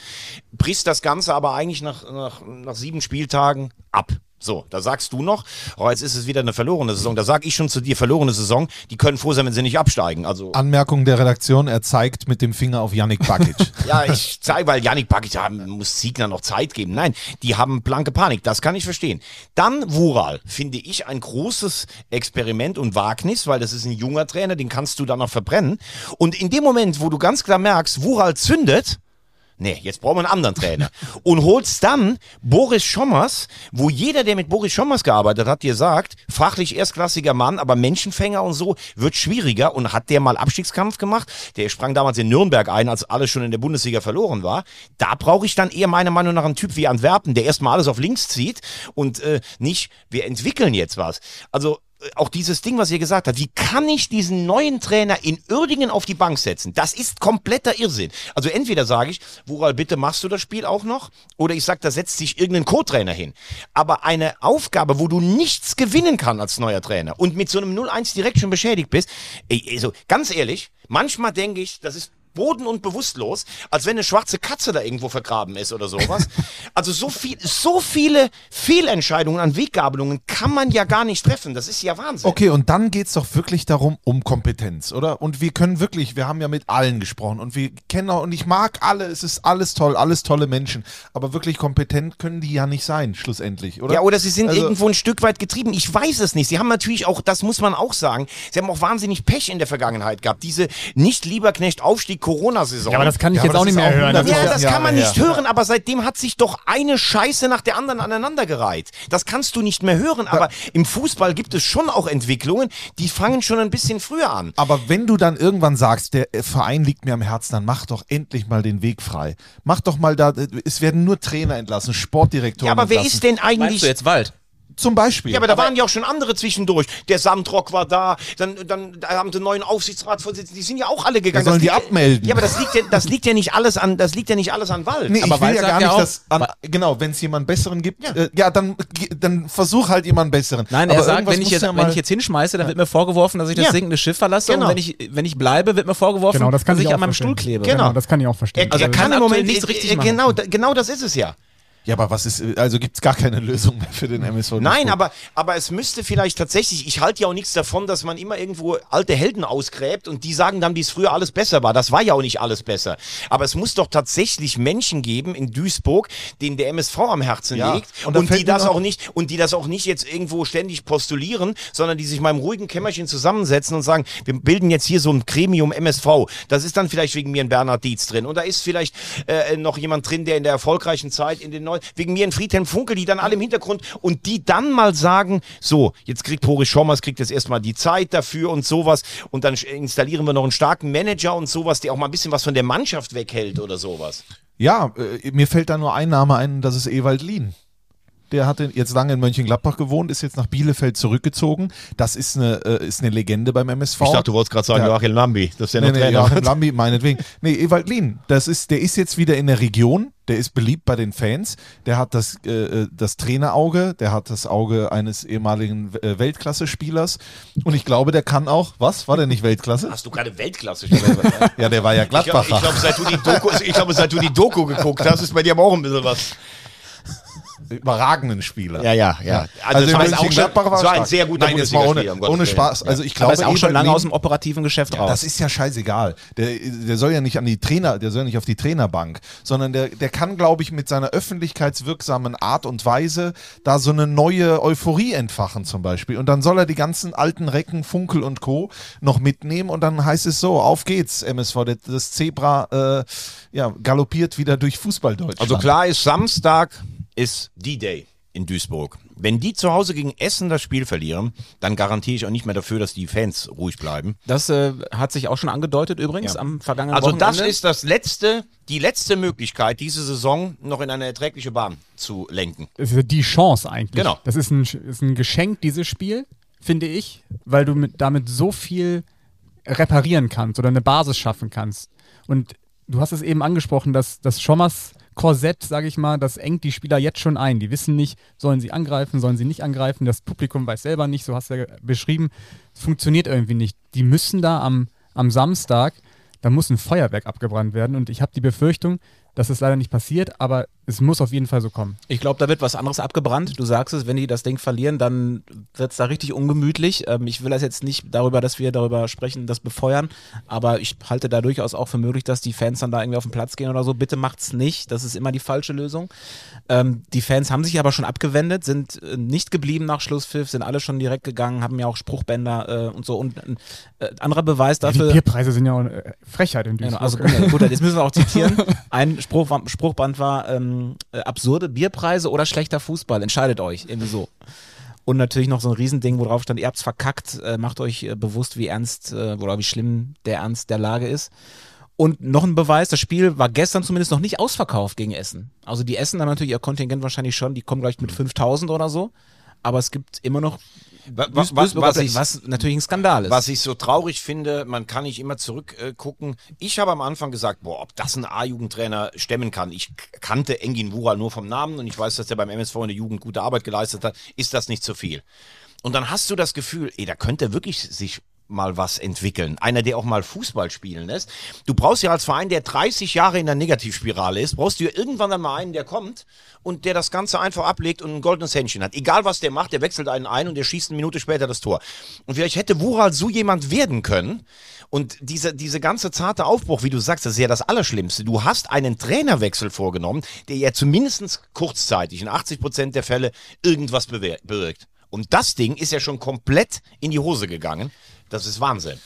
Brichst das Ganze aber eigentlich nach, nach, nach sieben Spieltagen ab. So, da sagst du noch, oh, jetzt ist es wieder eine verlorene Saison. Da sag ich schon zu dir, verlorene Saison, die können froh sein, wenn sie nicht absteigen. Also, Anmerkung der Redaktion, er zeigt mit dem Finger auf Yannick Bakic. ja, ich zeige, weil Janik Bakic ja, muss Siegner noch Zeit geben. Nein, die haben blanke Panik, das kann ich verstehen. Dann Wural, finde ich ein großes Experiment und Wagnis, weil das ist ein junger Trainer, den kannst du dann noch verbrennen. Und in dem Moment, wo du ganz klar merkst, Wural zündet, Nee, jetzt brauchen wir einen anderen Trainer. Und holst dann Boris Schommers, wo jeder, der mit Boris Schommers gearbeitet hat, dir sagt, fachlich erstklassiger Mann, aber Menschenfänger und so, wird schwieriger. Und hat der mal Abstiegskampf gemacht? Der sprang damals in Nürnberg ein, als alles schon in der Bundesliga verloren war. Da brauche ich dann eher meiner Meinung nach einen Typ wie Antwerpen, der erstmal alles auf links zieht und äh, nicht, wir entwickeln jetzt was. Also auch dieses Ding, was ihr gesagt habt, wie kann ich diesen neuen Trainer in Uerdingen auf die Bank setzen? Das ist kompletter Irrsinn. Also entweder sage ich, Woral, bitte machst du das Spiel auch noch? Oder ich sage, da setzt sich irgendein Co-Trainer hin. Aber eine Aufgabe, wo du nichts gewinnen kannst als neuer Trainer und mit so einem 0-1 direkt schon beschädigt bist, also ganz ehrlich, manchmal denke ich, das ist boden- und bewusstlos, als wenn eine schwarze Katze da irgendwo vergraben ist oder sowas. Also so viel, so viele Fehlentscheidungen an Weggabelungen kann man ja gar nicht treffen. Das ist ja Wahnsinn. Okay, und dann geht es doch wirklich darum, um Kompetenz, oder? Und wir können wirklich, wir haben ja mit allen gesprochen und wir kennen auch, und ich mag alle, es ist alles toll, alles tolle Menschen, aber wirklich kompetent können die ja nicht sein, schlussendlich, oder? Ja, oder sie sind Also- irgendwo ein Stück weit getrieben. Ich weiß es nicht. Sie haben natürlich auch, das muss man auch sagen, sie haben auch wahnsinnig Pech in der Vergangenheit gehabt. Diese nicht Lieberknecht Aufstieg Corona-Saison. Ja, aber das kann ich Ja, jetzt auch nicht mehr auch hören. Das 100 ist Ja, das Jahre kann man her. nicht hören, aber seitdem hat sich doch eine Scheiße nach der anderen aneinandergereiht. Das kannst du nicht mehr hören, aber im Fußball gibt es schon auch Entwicklungen, die fangen schon ein bisschen früher an. Aber wenn du dann irgendwann sagst, der Verein liegt mir am Herzen, dann mach doch endlich mal den Weg frei. Mach doch mal da, es werden nur Trainer entlassen, Sportdirektoren Ja, aber wer entlassen. ist denn Meinst eigentlich du jetzt Wald? Zum Beispiel. Ja, aber da waren ja auch schon andere zwischendurch. Der Samtrock war da, dann, dann da haben sie einen neuen Aufsichtsratsvorsitzenden, die sind ja auch alle gegangen. Ja, sollen Das die liegt- abmelden? Ja, aber das liegt ja, das liegt ja nicht alles an, das liegt ja nicht alles an Wald. Nee, Aber ich will Wald ja gar nicht, auch- dass, an, genau, wenn es jemanden besseren gibt, ja, äh, ja dann, dann versuch halt jemanden besseren. Nein, Aber er sagt, wenn ich, jetzt, ja wenn ich jetzt hinschmeiße, dann wird mir vorgeworfen, dass ich das Ja. sinkende Schiff verlasse. Genau. Und wenn ich, wenn ich bleibe, wird mir vorgeworfen, Genau, das kann dass ich ich auch an meinem verstehen. Stuhl klebe. Genau. das kann ich auch verstehen. Er, Also er kann im Moment nichts richtig äh, machen. Genau, da- genau das ist es ja. Ja, aber was ist, also gibt es gar keine Lösung mehr für den MSV? Nein, aber, aber es müsste vielleicht tatsächlich, ich halte ja auch nichts davon, dass man immer irgendwo alte Helden ausgräbt und die sagen dann, wie es früher alles besser war. Das war ja auch nicht alles besser. Aber es muss doch tatsächlich Menschen geben in Duisburg, denen der MSV am Herzen Ja, liegt und und, die das auch nicht und die das auch nicht jetzt irgendwo ständig postulieren, sondern die sich mal im ruhigen Kämmerchen zusammensetzen und sagen, wir bilden jetzt hier so ein Gremium MSV. Das ist dann vielleicht wegen mir ein Bernhard Dietz drin und da ist vielleicht äh, noch jemand drin, der in der erfolgreichen Zeit in den wegen mir ein Friedhelm Funkel, die dann alle im Hintergrund und die dann mal sagen, so, jetzt kriegt Boris Schommers, kriegt jetzt erstmal die Zeit dafür und sowas und dann installieren wir noch einen starken Manager und sowas, der auch mal ein bisschen was von der Mannschaft weghält oder sowas. Ja, äh, mir fällt da nur ein Name ein, das ist Ewald Lien. Der hatte jetzt lange in Mönchengladbach gewohnt, ist jetzt nach Bielefeld zurückgezogen. Das ist eine, äh, ist eine Legende beim MSV. du wolltest gerade sagen, Ja. Joachim Lambi, das ist ja Nee, nee, Joachim Lambi, meinetwegen. Nee, Ewald Lien, das ist, der ist jetzt wieder in der Region, der ist beliebt bei den Fans, der hat das, äh, äh, das Trainerauge, der hat das Auge eines ehemaligen äh, Weltklasse-Spielers und ich glaube, der kann auch, was, war der nicht Weltklasse? Hast du gerade Weltklasse Ja, der war ja Ich glaube, Gladbacher. glaub, seit, du die Doku, ich glaube, seit du die Doku geguckt hast, ist bei dir aber auch ein bisschen was. Überragenden Spieler. Ja, ja, ja. Also, war schon, Mönchengladbach war war ein stark. sehr guter Nein, jetzt mal ohne, um ohne. Spaß. Also ich Aber glaube, ist auch schon lange aus dem operativen Geschäft raus. Das ist ja scheißegal. Der, der soll ja nicht an die Trainer, der soll nicht auf die Trainerbank, sondern der, der kann, glaube ich, mit seiner öffentlichkeitswirksamen Art und Weise da so eine neue Euphorie entfachen zum Beispiel. Und dann soll er die ganzen alten Recken, Funkel und Co. noch mitnehmen und dann heißt es so, auf geht's, MSV. Das Zebra äh, ja, galoppiert wieder durch Fußballdeutschland. Also klar ist, Samstag ist D-Day in Duisburg. Wenn die zu Hause gegen Essen das Spiel verlieren, dann garantiere ich auch nicht mehr dafür, dass die Fans ruhig bleiben. Das äh, hat sich auch schon angedeutet übrigens Ja. am vergangenen Also Wochenende. das ist das letzte, die letzte Möglichkeit, diese Saison noch in eine erträgliche Bahn zu lenken. Das ist ja die Chance eigentlich. Genau. Das ist ein, ist ein Geschenk, dieses Spiel, finde ich, weil du mit, damit so viel reparieren kannst oder eine Basis schaffen kannst. Und du hast es eben angesprochen, dass das Schommers Korsett, sage ich mal, das engt die Spieler jetzt schon ein. Die wissen nicht, sollen sie angreifen, sollen sie nicht angreifen. Das Publikum weiß selber nicht, so hast du ja beschrieben. Es funktioniert irgendwie nicht. Die müssen da am, am Samstag, da muss ein Feuerwerk abgebrannt werden. Und ich habe die Befürchtung, dass es leider nicht passiert, aber es muss auf jeden Fall so kommen. Ich glaube, da wird was anderes abgebrannt. Du sagst es, wenn die das Ding verlieren, dann wird es da richtig ungemütlich. Ähm, ich will das jetzt nicht darüber, dass wir darüber sprechen, das befeuern, aber ich halte da durchaus auch für möglich, dass die Fans dann da irgendwie auf den Platz gehen oder so. Bitte macht's nicht. Das ist immer die falsche Lösung. Ähm, die Fans haben sich aber schon abgewendet, sind äh, nicht geblieben nach Schlusspfiff, sind alle schon direkt gegangen, haben ja auch Spruchbänder äh, und so. Und äh, anderer Beweis Die dafür. Bierpreise sind ja auch eine Frechheit in Genau, Duisburg. also gut, gut, jetzt müssen wir auch zitieren. Ein Spruch, Spruchband war ähm, äh, absurde Bierpreise oder schlechter Fußball. Entscheidet euch, irgendwie so. Und natürlich noch so ein Riesending, wo drauf stand, ihr habt's verkackt, äh, macht euch äh, bewusst, wie ernst äh, oder wie schlimm der Ernst der Lage ist. Und noch ein Beweis, das Spiel war gestern zumindest noch nicht ausverkauft gegen Essen. Also die Essen dann natürlich ihr Kontingent wahrscheinlich schon, die kommen gleich mit 5000 oder so. Aber es gibt immer noch Was- was Fans, ich- was natürlich ein Skandal ist. Was ich so traurig finde, man kann nicht immer zurückgucken. Äh, ich habe am Anfang gesagt, boah, ob das ein A-Jugendtrainer stemmen kann. Ich kannte Engin Wural nur vom Namen und ich weiß, dass der beim MSV in der Jugend gute Arbeit geleistet hat. Ist das nicht zu viel? Und dann hast du das Gefühl, ey, da könnte er wirklich sich mal was entwickeln. Einer, der auch mal Fußball spielen lässt. Du brauchst ja als Verein, der 30 Jahre in der Negativspirale ist, brauchst du ja irgendwann dann mal einen, der kommt und der das Ganze einfach ablegt und ein goldenes Händchen hat. Egal was der macht, der wechselt einen ein und der schießt eine Minute später das Tor. Und vielleicht hätte Wural so jemand werden können. Und diese, diese ganze zarte Aufbruch, wie du sagst, das ist ja das Allerschlimmste. Du hast einen Trainerwechsel vorgenommen, der ja zumindest kurzzeitig in 80 Prozent der Fälle irgendwas bewirkt. Und das Ding ist ja schon komplett in die Hose gegangen. Das ist Wahnsinn.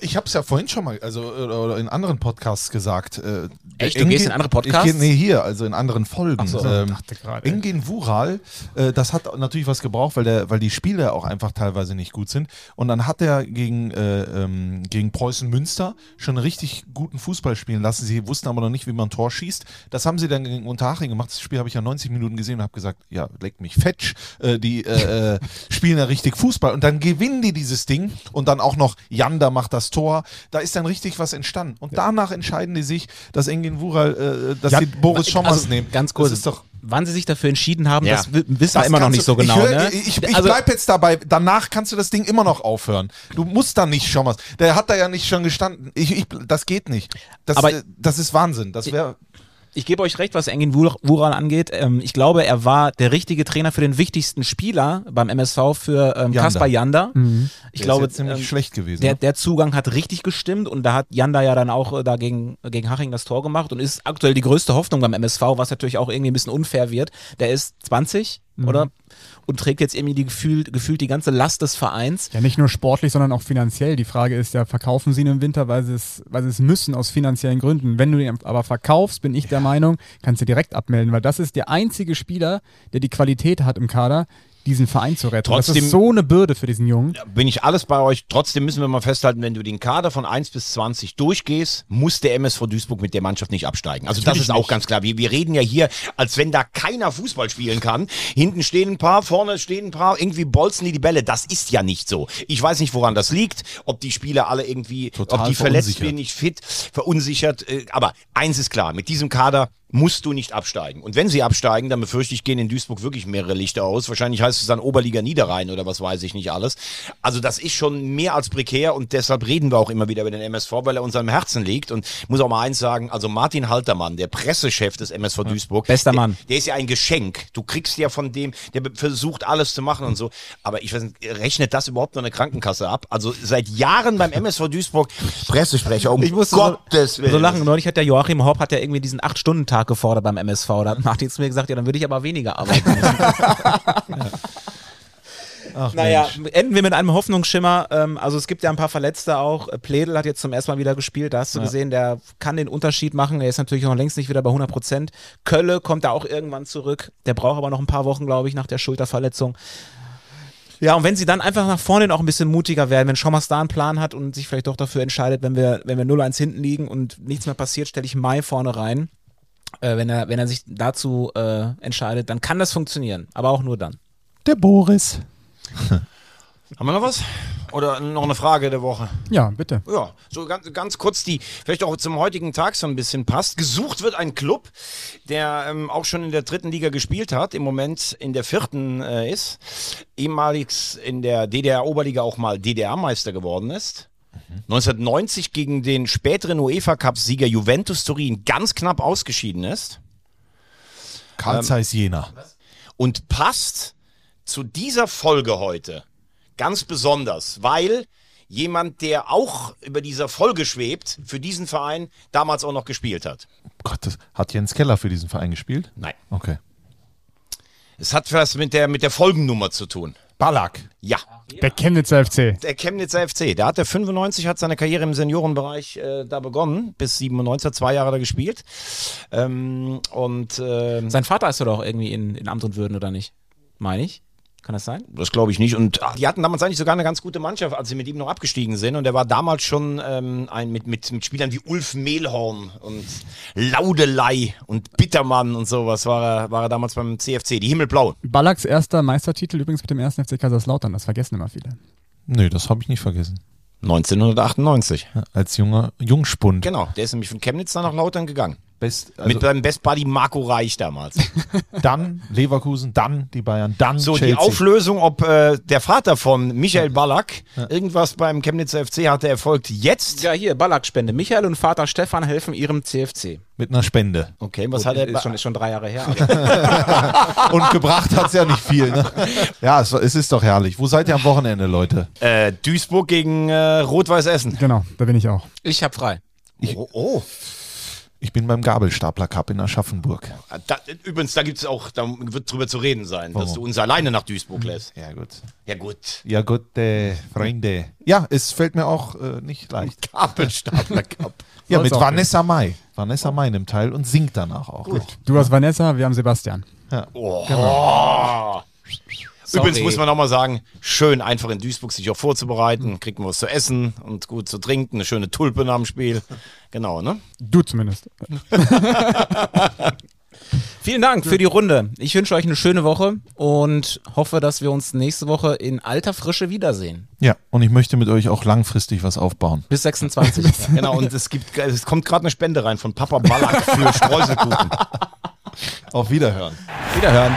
Ich habe es ja vorhin schon mal, also oder oder in anderen Podcasts gesagt. Äh, Echt? Du gehst in andere Podcasts? Ich geh, nee, hier, also in anderen Folgen. so. ähm, dachte gerade. Engin Wural, äh, das hat natürlich was gebraucht, weil, der, weil die Spiele auch einfach teilweise nicht gut sind. Und dann hat er gegen, äh, ähm, gegen Preußen Münster schon richtig guten Fußball spielen lassen. Sie wussten aber noch nicht, wie man ein Tor schießt. Das haben sie dann gegen Unterhaching gemacht. Das Spiel habe ich ja 90 Minuten gesehen und habe gesagt, ja, leck mich fetsch. Äh, die äh, äh, spielen ja richtig Fußball. Und dann gewinnen die dieses Ding und dann auch noch Janda macht das Tor. Da ist dann richtig was entstanden. Und danach entscheiden die sich, dass Engin Wural, äh, dass Ja, sie Boris Schommers also, nehmen. Ganz kurz. Das ist doch Wann sie sich dafür entschieden haben, Ja. das wi- wissen wir immer noch nicht so genau. Ich, hör, ne? ich, ich also, bleib jetzt dabei. Danach kannst du das Ding immer noch aufhören. Du musst da nicht schon was. Der hat da ja nicht schon gestanden. Ich, ich, das geht nicht. Das, Aber- das ist Wahnsinn. Das wäre. Ich gebe euch recht, was Engin Wur- Wural angeht. Ähm, ich glaube, er war der richtige Trainer für den wichtigsten Spieler beim MSV für ähm, Janda. Kaspar Janda. Ich Der glaube, ist ja ziemlich ähm, schlecht gewesen. Der, ne? der Zugang hat richtig gestimmt und da hat Janda ja dann auch äh, da gegen, gegen Haching das Tor gemacht und ist aktuell die größte Hoffnung beim MSV, was natürlich auch irgendwie ein bisschen unfair wird. Der ist 20, oder? Und trägt jetzt irgendwie die gefühlt, gefühlt die ganze Last des Vereins. Ja, nicht nur sportlich, sondern auch finanziell. Die Frage ist ja, verkaufen sie ihn im Winter, weil sie es, weil sie es müssen aus finanziellen Gründen. Wenn du ihn aber verkaufst, bin ich der Meinung, kannst du direkt abmelden, weil das ist der einzige Spieler, der die Qualität hat im Kader, diesen Verein zu retten. das Trotzdem- ist so eine Bürde für diesen Jungen. Bin ich alles bei euch. Trotzdem müssen wir mal festhalten, wenn du den Kader von 1 bis 20 durchgehst, muss der MSV Duisburg mit der Mannschaft nicht absteigen. Also das ist auch ganz klar. Wir, wir reden ja hier, als wenn da keiner Fußball spielen kann. Hinten stehen ein paar, vorne stehen ein paar, irgendwie bolzen die die Bälle. Das ist ja nicht so. Ich weiß nicht, woran das liegt, ob die Spieler alle irgendwie, Total ob die verletzt sind, nicht fit, verunsichert. äh, Aber eins ist klar, mit diesem Kader musst du nicht absteigen. Und wenn sie absteigen, dann befürchte ich, gehen in Duisburg wirklich mehrere Lichter aus. Wahrscheinlich heißt es dann Oberliga Niederrhein oder was weiß ich nicht alles. Also das ist schon mehr als prekär und deshalb reden wir auch immer wieder über den MSV, weil er uns am Herzen liegt. Und muss auch mal eins sagen, also Martin Haltermann, der Pressechef des MSV Duisburg. Bester der, Mann. Der ist ja ein Geschenk. Du kriegst ja von dem, der versucht alles zu machen und so. Aber ich weiß nicht, rechnet das überhaupt noch eine Krankenkasse ab? Also seit Jahren beim MSV Duisburg Pressesprecher, um Ich musste Gottes so, Willen. so lachen. Neulich hat der Joachim Hopp hat ja irgendwie diesen 8-Stunden-Tag gefordert beim MSV. Da hat Martin zu mir gesagt, ja, dann würde ich aber weniger arbeiten. Ach, Naja, Mensch. enden wir mit einem Hoffnungsschimmer. Ähm, also es gibt ja ein paar Verletzte auch. Pledel hat jetzt zum ersten Mal wieder gespielt. Da hast du gesehen, der kann den Unterschied machen. Er ist natürlich noch längst nicht wieder bei 100 Prozent. Kölle kommt da auch irgendwann zurück. Der braucht aber noch ein paar Wochen, glaube ich, nach der Schulterverletzung. Ja, und wenn sie dann einfach nach vorne auch ein bisschen mutiger werden, wenn Schommers da einen Plan hat und sich vielleicht doch dafür entscheidet, wenn wir, wenn wir 0-1 hinten liegen und nichts mehr passiert, stelle ich Mai vorne rein. Äh, wenn, er, wenn er sich dazu äh, entscheidet, dann kann das funktionieren. Aber auch nur dann. Der Boris. Haben wir noch was? Oder noch eine Frage der Woche? Ja, bitte. Ja, so ganz, ganz kurz, die vielleicht auch zum heutigen Tag so ein bisschen passt. Gesucht wird ein Club, der ähm, auch schon in der dritten Liga gespielt hat, im Moment in der vierten äh, ist, ehemals in der DDR-Oberliga auch mal DDR-Meister geworden ist. 1990 gegen den späteren UEFA-Cup-Sieger Juventus Turin ganz knapp ausgeschieden ist Karl Zeiss Jena. und passt zu dieser Folge heute ganz besonders, weil jemand, der auch über dieser Folge schwebt, für diesen Verein damals auch noch gespielt hat. Gott, das, hat Jens Keller für diesen Verein gespielt? Nein. Okay. Es hat was mit der, mit der Folgennummer zu tun. Ballack. Ja, Der Chemnitzer FC. der Chemnitzer FC. Der hat der 95, hat seine Karriere im Seniorenbereich äh, da begonnen, bis 97, hat zwei Jahre da gespielt. Ähm, und ähm, Sein Vater ist doch auch irgendwie in, in Amt und Würden, oder nicht? Meine ich. Kann das sein? Das glaube ich nicht. Und ah, die hatten damals eigentlich sogar eine ganz gute Mannschaft, als sie mit ihm noch abgestiegen sind. Und er war damals schon ähm, ein, mit, mit, mit Spielern wie Ulf Mehlhorn und Laudelei und Bittermann und sowas war er, war er damals beim CFC. Die Himmelblauen. Ballacks erster Meistertitel übrigens mit dem ersten FC Kaiserslautern. Das vergessen immer viele. Nee, das habe ich nicht vergessen. 1998. Als junger Jungspund. Genau, der ist nämlich von Chemnitz dann nach Lautern gegangen. Best, also Mit seinem Best Buddy Marco Reich damals. dann Leverkusen, dann die Bayern, dann So, Chelsea. die Auflösung, ob äh, der Vater von Michael Ballack irgendwas beim Chemnitzer FC hatte, erfolgt jetzt. Ja, hier, Ballack-Spende. Michael und Vater Stefan helfen ihrem CFC. mit einer Spende. Okay, was hat er? Ist schon, ist schon drei Jahre her. Und gebracht hat es ja nicht viel. Ne? Ja, es, es ist doch herrlich. Wo seid ihr am Wochenende, Leute? Äh, Duisburg gegen äh, Rot-Weiß Essen. Genau, da bin ich auch. ich hab frei. Oh, oh. Ich bin beim Gabelstapler Cup in Aschaffenburg. Da, übrigens, da gibt's auch, da wird drüber zu reden sein, dass du uns alleine nach Duisburg lässt. Ja, gut. Ja gut. Ja, gut, äh, Freunde. Ja, es fällt mir auch äh, nicht leicht. Gabelstapler Cup. Ja, mit Vanessa Mai. Vanessa Mai nimmt teil und singt danach auch. Du hast Vanessa, wir haben Sebastian. Oh. Sorry. Übrigens muss man auch mal sagen, schön einfach in Duisburg sich auch vorzubereiten, kriegt man was zu essen und gut zu trinken, eine schöne Tulpe nach dem Spiel. Genau, ne? Du zumindest. Vielen Dank für die Runde. Ich wünsche euch eine schöne Woche und hoffe, dass wir uns nächste Woche in alter Frische wiedersehen. Ja, und ich möchte mit euch auch langfristig was aufbauen. Bis 26. Genau, und es gibt, es kommt gerade eine Spende rein von Papa Ballack für Streuselkuchen. Auf Wiederhören. Wiederhören.